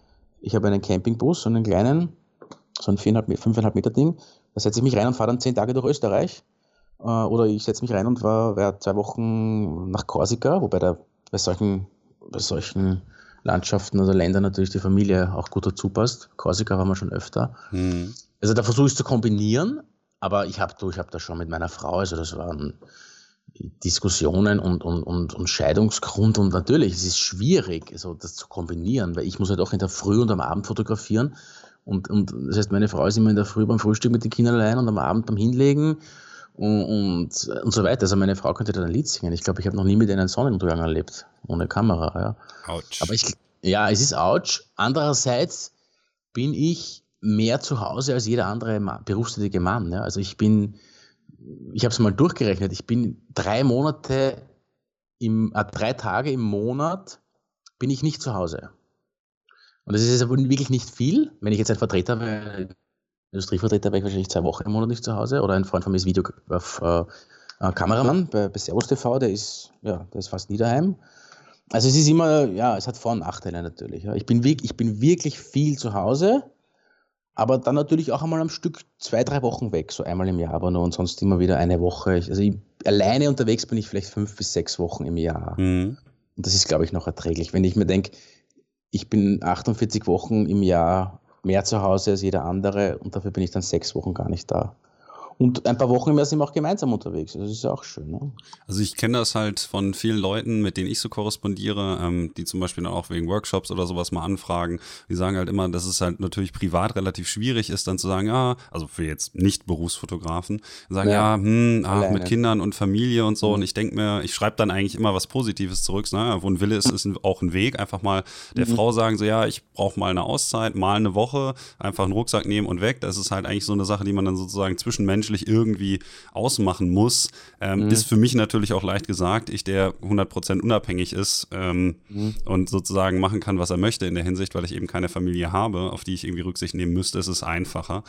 Ich habe einen Campingbus, so einen kleinen, so ein 5,5 Meter Ding. Da setze ich mich rein und fahre dann zehn Tage durch Österreich. Äh, oder ich setze mich rein und war, war zwei Wochen nach Korsika, wobei da bei solchen, bei solchen Landschaften oder Ländern natürlich die Familie auch gut dazu passt. Korsika waren wir schon öfter. Mhm. Also da versuche ich zu kombinieren, aber ich habe ich hab da schon mit meiner Frau, also das waren Diskussionen und, und, und, und Scheidungsgrund und natürlich, es ist schwierig, also das zu kombinieren, weil ich muss halt auch in der Früh und am Abend fotografieren und, und das heißt, meine Frau ist immer in der Früh beim Frühstück mit den Kindern allein und am Abend beim Hinlegen und, und, und so weiter. Also meine Frau könnte da ein Lied singen. Ich glaube, ich habe noch nie mit ihr einen Sonnenuntergang erlebt, ohne Kamera. Ja. Ouch. Aber ich, ja, es ist ouch. Andererseits bin ich mehr zu Hause als jeder andere berufstätige Mann. Ja. Also ich bin, ich habe es mal durchgerechnet, ich bin drei Monate, im, äh, drei Tage im Monat bin ich nicht zu Hause. Und das ist wirklich nicht viel. Wenn ich jetzt ein Vertreter wäre, Industrievertreter, wäre ich wahrscheinlich zwei Wochen im Monat nicht zu Hause. Oder ein Freund von mir ist Video auf, äh, äh, Kameramann bei, bei Servus TV, der ist, ja, der ist fast nie daheim. Also es ist immer, ja, es hat Vor- und Nachteile natürlich. Ja. Ich, bin, ich bin wirklich viel zu Hause, aber dann natürlich auch einmal am Stück zwei, drei Wochen weg, so einmal im Jahr, aber nur und sonst immer wieder eine Woche. Also ich, alleine unterwegs bin ich vielleicht fünf bis sechs Wochen im Jahr. Mhm. Und das ist, glaube ich, noch erträglich. Wenn ich mir denke, ich bin 48 Wochen im Jahr mehr zu Hause als jeder andere und dafür bin ich dann sechs Wochen gar nicht da. Und ein paar Wochen im Jahr sind wir auch gemeinsam unterwegs. Das ist ja auch schön. Ne? Also ich kenne das halt von vielen Leuten, mit denen ich so korrespondiere, ähm, die zum Beispiel dann auch wegen Workshops oder sowas mal anfragen. Die sagen halt immer, dass es halt natürlich privat relativ schwierig ist, dann zu sagen, ja, also für jetzt nicht Berufsfotografen, sagen, ja, ja hm, ach, mit Kindern und Familie und so. Mhm. Und ich denke mir, ich schreibe dann eigentlich immer was Positives zurück. Naja, wo ein Wille ist, ist auch ein Weg. Einfach mal der mhm. Frau sagen, so ja, ich brauche mal eine Auszeit, mal eine Woche, einfach einen Rucksack nehmen und weg. Das ist halt eigentlich so eine Sache, die man dann sozusagen zwischen Menschen menschlich irgendwie ausmachen muss, ähm, mhm. ist für mich natürlich auch leicht gesagt. Ich, der 100% unabhängig ist ähm, mhm. und sozusagen machen kann, was er möchte in der Hinsicht, weil ich eben keine Familie habe, auf die ich irgendwie Rücksicht nehmen müsste, ist es einfacher.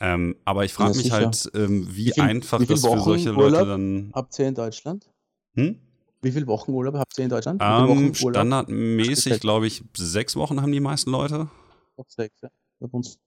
Ähm, aber ich frage ja, mich sicher. halt, ähm, wie, wie viel, einfach wie das für solche Leute dann. Habt ihr in Deutschland? Hm? Wie viele Wochen Urlaub habt ihr in Deutschland? Um, standardmäßig, glaube ich, sechs Wochen haben die meisten Leute. Sechs, ja. Bei uns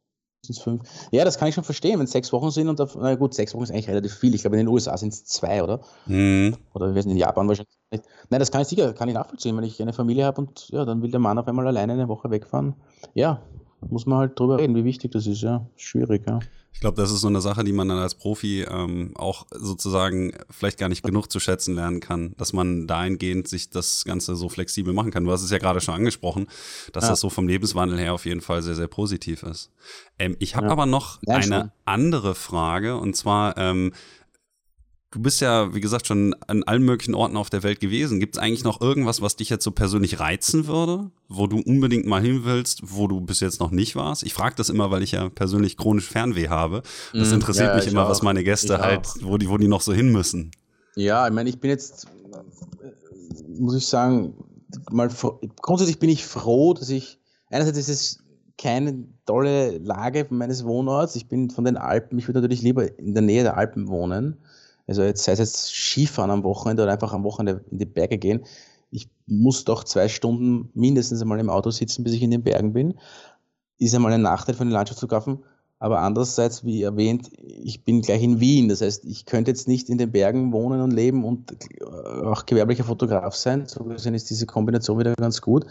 fünf. Ja, das kann ich schon verstehen, wenn es sechs Wochen sind und da, na gut, sechs Wochen ist eigentlich relativ viel. Ich glaube, in den USA sind es zwei, oder? Mhm. Oder wir sind in Japan wahrscheinlich nicht. Nein, das kann ich sicher, kann ich nachvollziehen, wenn ich eine Familie habe und ja, dann will der Mann auf einmal alleine eine Woche wegfahren. Ja, muss man halt drüber reden, wie wichtig das ist, ja. Schwierig, ja. Ich glaube, das ist so eine Sache, die man dann als Profi ähm, auch sozusagen vielleicht gar nicht genug zu schätzen lernen kann, dass man dahingehend sich das Ganze so flexibel machen kann. Du hast es ja gerade schon angesprochen, dass ja. das so vom Lebenswandel her auf jeden Fall sehr, sehr positiv ist. Ähm, ich habe ja. aber noch ja, eine andere Frage und zwar, ähm, Du bist ja, wie gesagt, schon an allen möglichen Orten auf der Welt gewesen. Gibt es eigentlich noch irgendwas, was dich jetzt so persönlich reizen würde, wo du unbedingt mal hin willst, wo du bis jetzt noch nicht warst? Ich frage das immer, weil ich ja persönlich chronisch Fernweh habe. Das mhm. interessiert ja, mich immer, auch. was meine Gäste ich halt, wo die, wo die noch so hin müssen. Ja, ich meine, ich bin jetzt, muss ich sagen, mal grundsätzlich bin ich froh, dass ich, einerseits ist es keine tolle Lage meines Wohnorts. Ich bin von den Alpen, ich würde natürlich lieber in der Nähe der Alpen wohnen. Also jetzt sei es jetzt Skifahren am Wochenende oder einfach am Wochenende in die Berge gehen. Ich muss doch zwei Stunden mindestens einmal im Auto sitzen, bis ich in den Bergen bin. Ist einmal ein Nachteil von den Landschaftsfotografen. Aber andererseits, wie erwähnt, ich bin gleich in Wien. Das heißt, ich könnte jetzt nicht in den Bergen wohnen und leben und auch gewerblicher Fotograf sein. So gesehen ist diese Kombination wieder ganz gut.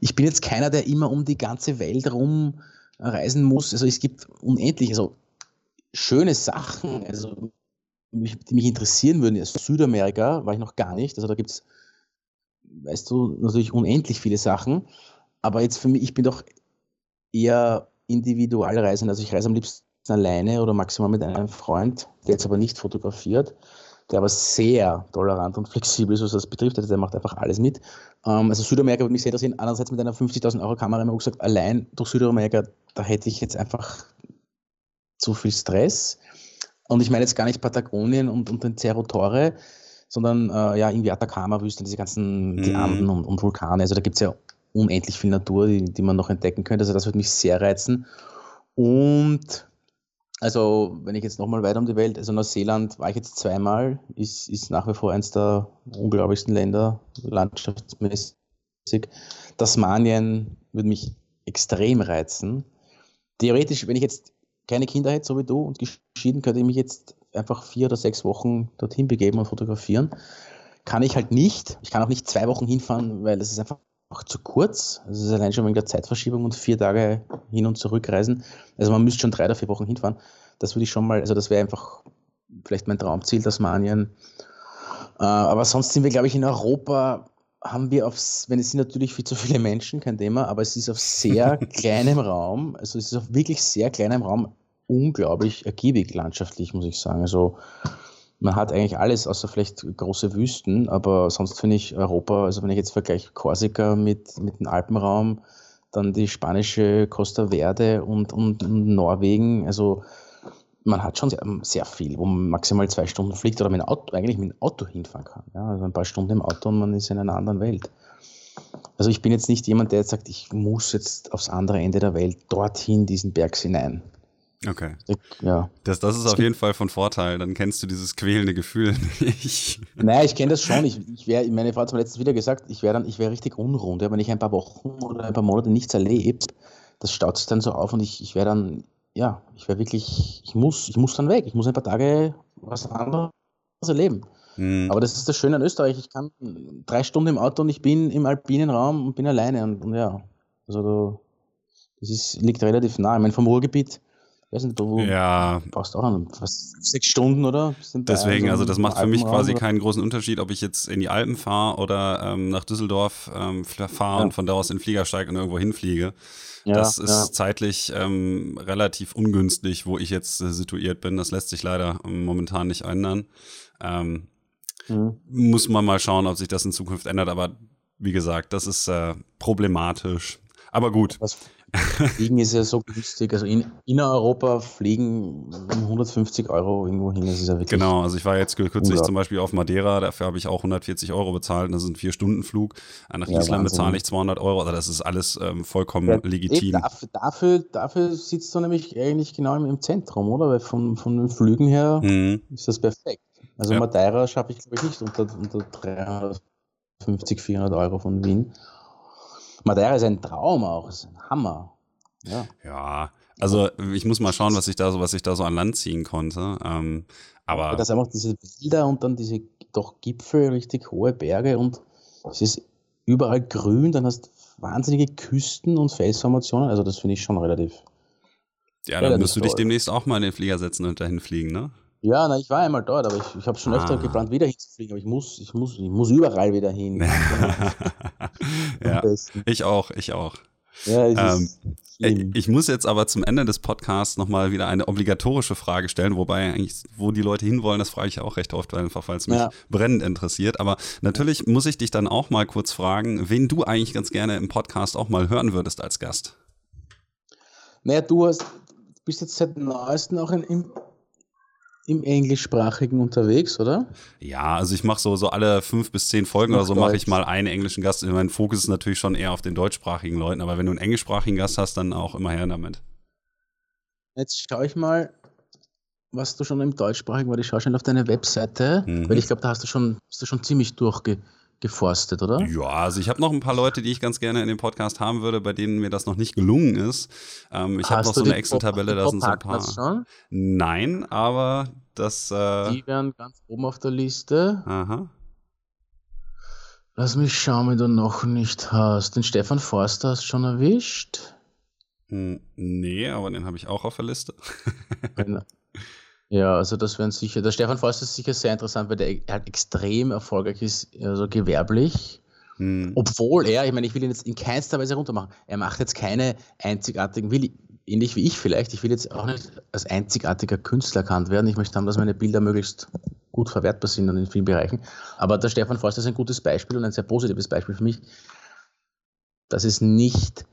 Ich bin jetzt keiner, der immer um die ganze Welt rum reisen muss. Also es gibt unendlich, also schöne Sachen. Also mich, die mich interessieren würden, ist Südamerika, war ich noch gar nicht. Also da gibt es, weißt du, natürlich unendlich viele Sachen. Aber jetzt für mich, ich bin doch eher Individualreisender. Also ich reise am liebsten alleine oder maximal mit einem Freund, der jetzt aber nicht fotografiert, der aber sehr tolerant und flexibel ist, was das betrifft. Also der macht einfach alles mit. Ähm, also Südamerika würde mich sehr interessieren. Andererseits mit einer 50.000 Euro Kamera immer gesagt, allein durch Südamerika, da hätte ich jetzt einfach zu viel Stress. Und ich meine jetzt gar nicht Patagonien und, und den Cerro sondern äh, ja, irgendwie Atacama-Wüste, diese ganzen die mhm. Anden und, und, Vulkane. Also da gibt es ja unendlich viel Natur, die, die man noch entdecken könnte. Also das würde mich sehr reizen. Und also, wenn ich jetzt nochmal weiter um die Welt, also Neuseeland war ich jetzt zweimal, ist, ist nach wie vor eines der unglaublichsten Länder, landschaftsmäßig. Tasmanien würde mich extrem reizen. Theoretisch, wenn ich jetzt keine Kinder hätte, so wie du, und geschieden, könnte ich mich jetzt einfach vier oder sechs Wochen dorthin begeben und fotografieren. Kann ich halt nicht. Ich kann auch nicht zwei Wochen hinfahren, weil das ist einfach zu kurz. Es ist allein schon wegen der Zeitverschiebung und vier Tage hin und zurück reisen. Also man müsste schon drei oder vier Wochen hinfahren. Das würde ich schon mal, also das wäre einfach vielleicht mein Traumziel, Tasmanien. Äh, aber sonst sind wir, glaube ich, in Europa haben wir aufs, wenn es sind natürlich viel zu viele Menschen, kein Thema, aber es ist auf sehr kleinem Raum, also es ist auf wirklich sehr kleinem Raum unglaublich ergiebig landschaftlich, muss ich sagen. Also man hat eigentlich alles, außer vielleicht große Wüsten, aber sonst finde ich Europa, also wenn ich jetzt vergleiche Korsika mit, mit dem Alpenraum, dann die spanische Costa Verde und, und, und Norwegen, also man hat schon sehr, sehr, viel, wo man maximal zwei Stunden fliegt oder mit Auto, eigentlich mit dem Auto hinfahren kann. Ja, also ein paar Stunden im Auto und man ist in einer anderen Welt. Also ich bin jetzt nicht jemand, der jetzt sagt, ich muss jetzt aufs andere Ende der Welt dorthin diesen Berg hinein. Okay. Ja. Das, das ist auf jeden Fall von Vorteil. Dann kennst du dieses quälende Gefühl nicht. Naja, ich kenne das schon. Ich, ich wär, meine Frau hat mir letztens wieder gesagt, ich wäre dann, ich wäre richtig unrund. Wenn ich ein paar Wochen oder ein paar Monate nichts erlebe, das staut sich dann so auf und ich, ich wäre dann, ja, ich wäre wirklich, ich muss, ich muss dann weg. Ich muss ein paar Tage was anderes erleben. Mhm. Aber das ist das Schöne an Österreich. Ich kann drei Stunden im Auto und ich bin im alpinen Raum und bin alleine. Und, und ja, also das ist, liegt relativ nah. Ich meine, vom Ruhrgebiet weiß nicht, du ja. brauchst auch noch was, sechs Stunden, oder? Deswegen, also das macht für mich quasi oder? keinen großen Unterschied, ob ich jetzt in die Alpen fahre oder ähm, nach Düsseldorf ähm, fahre ja. und von da aus in den Flieger steige und irgendwo hinfliege. Ja, das ist ja. zeitlich ähm, relativ ungünstig, wo ich jetzt äh, situiert bin. Das lässt sich leider ähm, momentan nicht ändern. Ähm, mhm. Muss man mal schauen, ob sich das in Zukunft ändert. Aber wie gesagt, das ist äh, problematisch. Aber gut. Was, Fliegen ist ja so günstig. Also in, Europa fliegen um 150 Euro irgendwo hin. Das ist ja wirklich genau, also ich war jetzt kürzlich zum Beispiel auf Madeira, dafür habe ich auch 140 Euro bezahlt. Das ist ein Vier-Stunden-Flug. Nach ja, Island bezahle ich 200 Euro. Also das ist alles ähm, vollkommen ja, legitim. Dafür, dafür, dafür, sitzt du nämlich eigentlich genau im, im Zentrum, oder? Weil von, von den Flügen her mhm. ist das perfekt. Also ja. Madeira schaffe ich, glaube ich, nicht unter, unter 350, 400 Euro von Wien. Madeira ist ein Traum auch, ist ein Hammer. Ja. ja, also ich muss mal schauen, was ich da so, was ich da so an Land ziehen konnte. Ähm, aber das einfach diese Bilder und dann diese doch Gipfel, richtig hohe Berge und es ist überall grün, dann hast du wahnsinnige Küsten und Felsformationen. Also das finde ich schon relativ. Ja, dann musst du dich demnächst auch mal in den Flieger setzen und dahin fliegen, ne? Ja, na, ich war einmal dort, aber ich, ich habe schon öfter ah. geplant, wieder hinzufliegen, aber ich muss, ich muss, ich muss überall wieder hin. ja, ich auch, ich auch. Ja, ähm, ich muss jetzt aber zum Ende des Podcasts nochmal wieder eine obligatorische Frage stellen, wobei eigentlich, wo die Leute hinwollen, das frage ich auch recht oft, einfach weil es mich ja. brennend interessiert. Aber natürlich muss ich dich dann auch mal kurz fragen, wen du eigentlich ganz gerne im Podcast auch mal hören würdest als Gast. Naja, du hast, bist jetzt seit neuestem auch in, im im Englischsprachigen unterwegs, oder? Ja, also ich mache so, so alle fünf bis zehn Folgen oder so mache ich mal einen englischen Gast. Mein Fokus ist natürlich schon eher auf den deutschsprachigen Leuten, aber wenn du einen englischsprachigen Gast hast, dann auch immer her damit. Jetzt schaue ich mal, was du schon im deutschsprachigen war. Ich schaue schon auf deine Webseite, mhm. weil ich glaube, da hast du schon, hast du schon ziemlich durchge geforstet, oder? Ja, also ich habe noch ein paar Leute, die ich ganz gerne in dem Podcast haben würde, bei denen mir das noch nicht gelungen ist. Ähm, ich habe noch so eine Excel-Tabelle, da sind so ein paar. Schon? Nein, aber das. Äh die wären ganz oben auf der Liste. Aha. Lass mich schauen, wenn du noch nicht hast. Den Stefan Forster hast du schon erwischt? Hm, nee, aber den habe ich auch auf der Liste. Ja, also das wären sicher, der Stefan Forst ist sicher sehr interessant, weil der halt extrem erfolgreich ist, also gewerblich. Hm. Obwohl er, ich meine, ich will ihn jetzt in keinster Weise runtermachen. Er macht jetzt keine einzigartigen, will, ähnlich wie ich vielleicht, ich will jetzt auch nicht als einzigartiger Künstler erkannt werden. Ich möchte haben, dass meine Bilder möglichst gut verwertbar sind und in vielen Bereichen. Aber der Stefan Forst ist ein gutes Beispiel und ein sehr positives Beispiel für mich, dass es nicht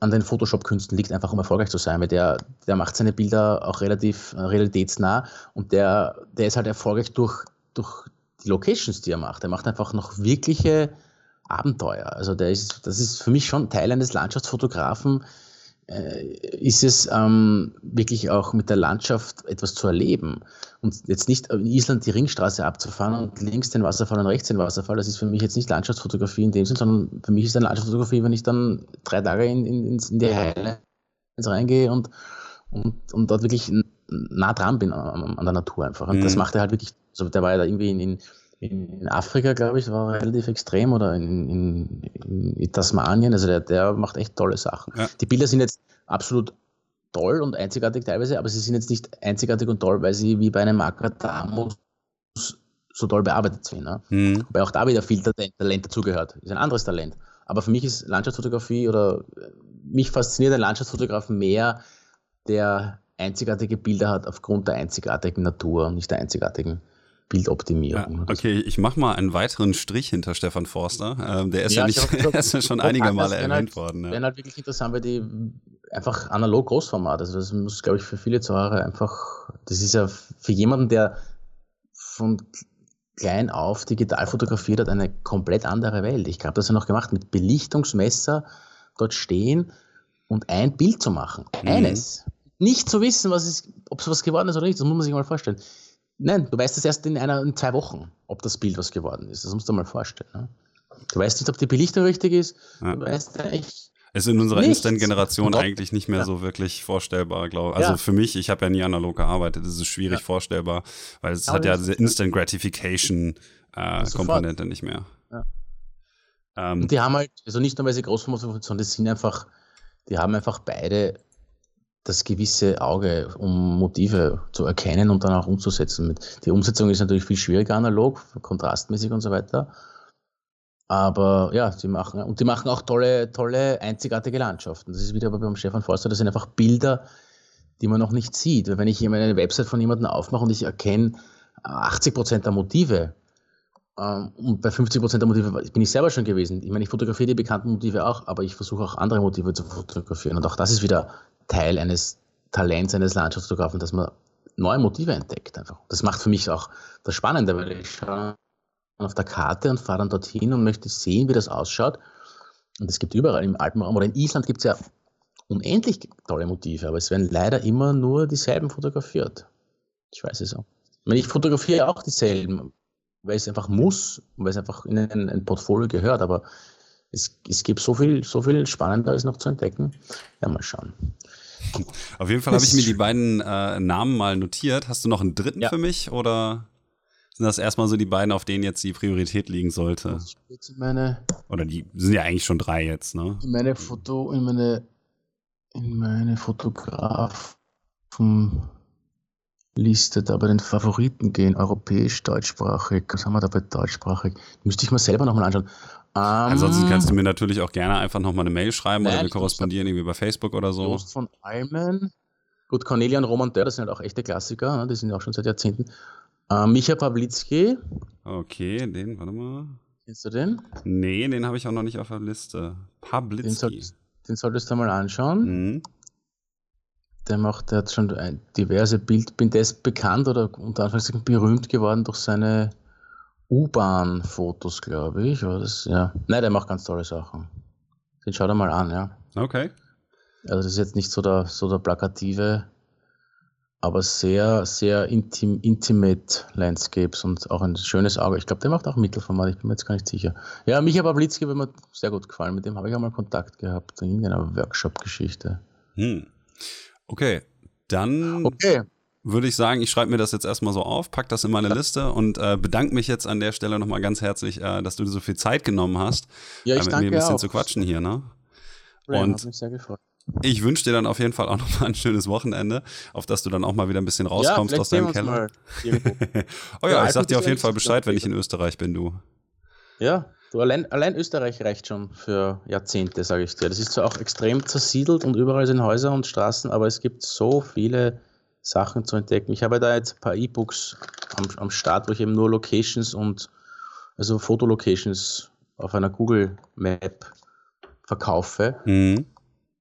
an den Photoshop-Künsten liegt, einfach um erfolgreich zu sein, weil der, der macht seine Bilder auch relativ äh, realitätsnah und der, der ist halt erfolgreich durch, durch die Locations, die er macht. Er macht einfach noch wirkliche Abenteuer. Also der ist, das ist für mich schon Teil eines Landschaftsfotografen, ist es ähm, wirklich auch mit der Landschaft etwas zu erleben. Und jetzt nicht in Island die Ringstraße abzufahren und links den Wasserfall und rechts den Wasserfall, das ist für mich jetzt nicht Landschaftsfotografie in dem Sinn, sondern für mich ist dann Landschaftsfotografie, wenn ich dann drei Tage in, in, in die Heile reingehe und, und, und dort wirklich nah dran bin an, an der Natur einfach. Und mhm. das macht er halt wirklich, also der war ja da irgendwie in, in in Afrika, glaube ich, war relativ extrem oder in, in, in Tasmanien. Also der, der, macht echt tolle Sachen. Ja. Die Bilder sind jetzt absolut toll und einzigartig teilweise, aber sie sind jetzt nicht einzigartig und toll, weil sie wie bei einem Makadamus so toll bearbeitet sind. Ne? Mhm. Wobei auch da wieder viel Talent dazugehört. Ist ein anderes Talent. Aber für mich ist Landschaftsfotografie oder mich fasziniert ein Landschaftsfotograf mehr, der einzigartige Bilder hat aufgrund der einzigartigen Natur und nicht der einzigartigen Bildoptimierung. Ja, okay, ich mache mal einen weiteren Strich hinter Stefan Forster. Ähm, der ist ja, ja nicht, gesagt, ist ja schon einige Male erwähnt halt, worden. Ja. Wären halt wirklich interessant, weil die einfach analog Großformat. Also das muss, glaube ich, für viele Zuhörer einfach, das ist ja für jemanden, der von klein auf digital fotografiert hat, eine komplett andere Welt. Ich habe das ja noch gemacht, mit Belichtungsmesser dort stehen und ein Bild zu machen. Mhm. Eines. Nicht zu wissen, was es, ob es was geworden ist oder nicht, das muss man sich mal vorstellen. Nein, du weißt es erst in einer, in zwei Wochen, ob das Bild was geworden ist. Das musst du mal vorstellen. Ne? Du weißt nicht, ob die Belichtung richtig ist. Ja. Du weißt. Es ist in unserer Instant-Generation eigentlich nicht mehr ja. so wirklich vorstellbar, glaube ich. Also ja. für mich, ich habe ja nie analog gearbeitet, es ist schwierig vorstellbar, weil es hat ja diese Instant Gratification-Komponente äh, nicht mehr. Ähm, die haben halt, also nicht nur, weil sie groß sind, sondern die sind einfach, die haben einfach beide das gewisse Auge, um Motive zu erkennen und dann auch umzusetzen. Die Umsetzung ist natürlich viel schwieriger analog, kontrastmäßig und so weiter. Aber ja, sie machen, und die machen auch tolle, tolle, einzigartige Landschaften. Das ist wieder beim Stefan Forster, das sind einfach Bilder, die man noch nicht sieht. Wenn ich eine Website von jemandem aufmache und ich erkenne 80 Prozent der Motive, ähm, und bei 50 Prozent der Motive bin ich selber schon gewesen. Ich meine, ich fotografiere die bekannten Motive auch, aber ich versuche auch andere Motive zu fotografieren. Und auch das ist wieder Teil eines Talents eines Landschaftsfotografen, dass man neue Motive entdeckt einfach. Das macht für mich auch das Spannende, weil ich schaue auf der Karte und fahre dann dorthin und möchte sehen, wie das ausschaut. Und es gibt überall im Alpenraum oder in Island gibt es ja unendlich tolle Motive, aber es werden leider immer nur dieselben fotografiert. Ich weiß es auch. Ich, meine, ich fotografiere auch dieselben, weil es einfach muss, weil es einfach in ein, ein Portfolio gehört, aber es, es gibt so viel, so viel Spannenderes noch zu entdecken. Ja, mal schauen. Auf jeden Fall habe ich mir die beiden äh, Namen mal notiert. Hast du noch einen dritten ja. für mich oder sind das erstmal so die beiden, auf denen jetzt die Priorität liegen sollte? Meine, oder die sind ja eigentlich schon drei jetzt, ne? In meine Foto, in meine, in meine Fotografen Liste da bei den Favoriten gehen, europäisch, deutschsprachig. Was haben wir da bei deutschsprachig? Müsste ich mir selber nochmal anschauen. Um, Ansonsten kannst du mir natürlich auch gerne einfach nochmal eine Mail schreiben nein, oder wir korrespondieren irgendwie bei Facebook oder so. Prost von Almen. Gut, Cornelia und Roman Dörr, das sind halt auch echte Klassiker, ne? die sind ja auch schon seit Jahrzehnten. Uh, Micha Pawlitzki. Okay, den, warte mal. Kennst du den? Nee, den habe ich auch noch nicht auf der Liste. Pawlitzki. Den, soll, den solltest du mal anschauen. Mhm. Der macht, der hat schon diverse Bild, bin das bekannt oder unter Anführungszeichen berühmt geworden durch seine U-Bahn-Fotos, glaube ich. Oder das, ja. Nein, der macht ganz tolle Sachen. Den schau dir mal an, ja. Okay. Also das ist jetzt nicht so der, so der plakative, aber sehr, sehr intim, intimate Landscapes und auch ein schönes Auge. Ich glaube, der macht auch Mittelformat, ich bin mir jetzt gar nicht sicher. Ja, Micha Pawlitzki hat mir sehr gut gefallen. Mit dem habe ich auch mal Kontakt gehabt in einer Workshop-Geschichte. Hm. Okay, dann okay würde ich sagen, ich schreibe mir das jetzt erstmal so auf, pack das in meine Liste und äh, bedanke mich jetzt an der Stelle nochmal ganz herzlich, äh, dass du dir so viel Zeit genommen hast, ja, ich äh, mit mir ein bisschen auch. zu quatschen hier. Ne? Brian, und mich sehr gefreut. Ich wünsche dir dann auf jeden Fall auch nochmal ein schönes Wochenende, auf dass du dann auch mal wieder ein bisschen rauskommst ja, aus deinem Keller. oh ja, ja ich sag dir auf jeden Fall Bescheid, wenn ich in Österreich bin, du. Ja, du allein, allein Österreich reicht schon für Jahrzehnte, sage ich dir. Das ist zwar auch extrem zersiedelt und überall sind Häuser und Straßen, aber es gibt so viele Sachen zu entdecken. Ich habe da jetzt ein paar E-Books am, am Start, wo ich eben nur Locations und also Fotolocations auf einer Google Map verkaufe. Mhm.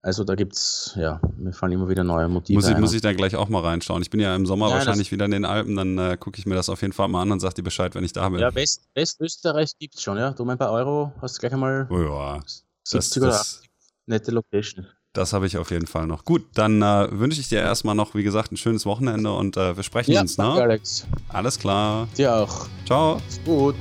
Also da gibt es, ja, mir fallen immer wieder neue Motive Muss ich, ein. muss ich da gleich auch mal reinschauen. Ich bin ja im Sommer Ja, wahrscheinlich wieder in den Alpen, dann äh, gucke ich mir das auf jeden Fall mal an und sag dir Bescheid, wenn ich da bin. ja, West, Westösterreich gibt es schon, ja. Du mein paar Euro hast gleich einmal oh, ja, das, 70 oder das, 80 nette Location. das habe ich auf jeden Fall noch. Gut, dann äh, wünsche ich dir erstmal noch, wie gesagt, ein schönes Wochenende und äh, wir sprechen uns, danke, ne? Alex. Alles klar. Dir auch. Ciao. Ist gut.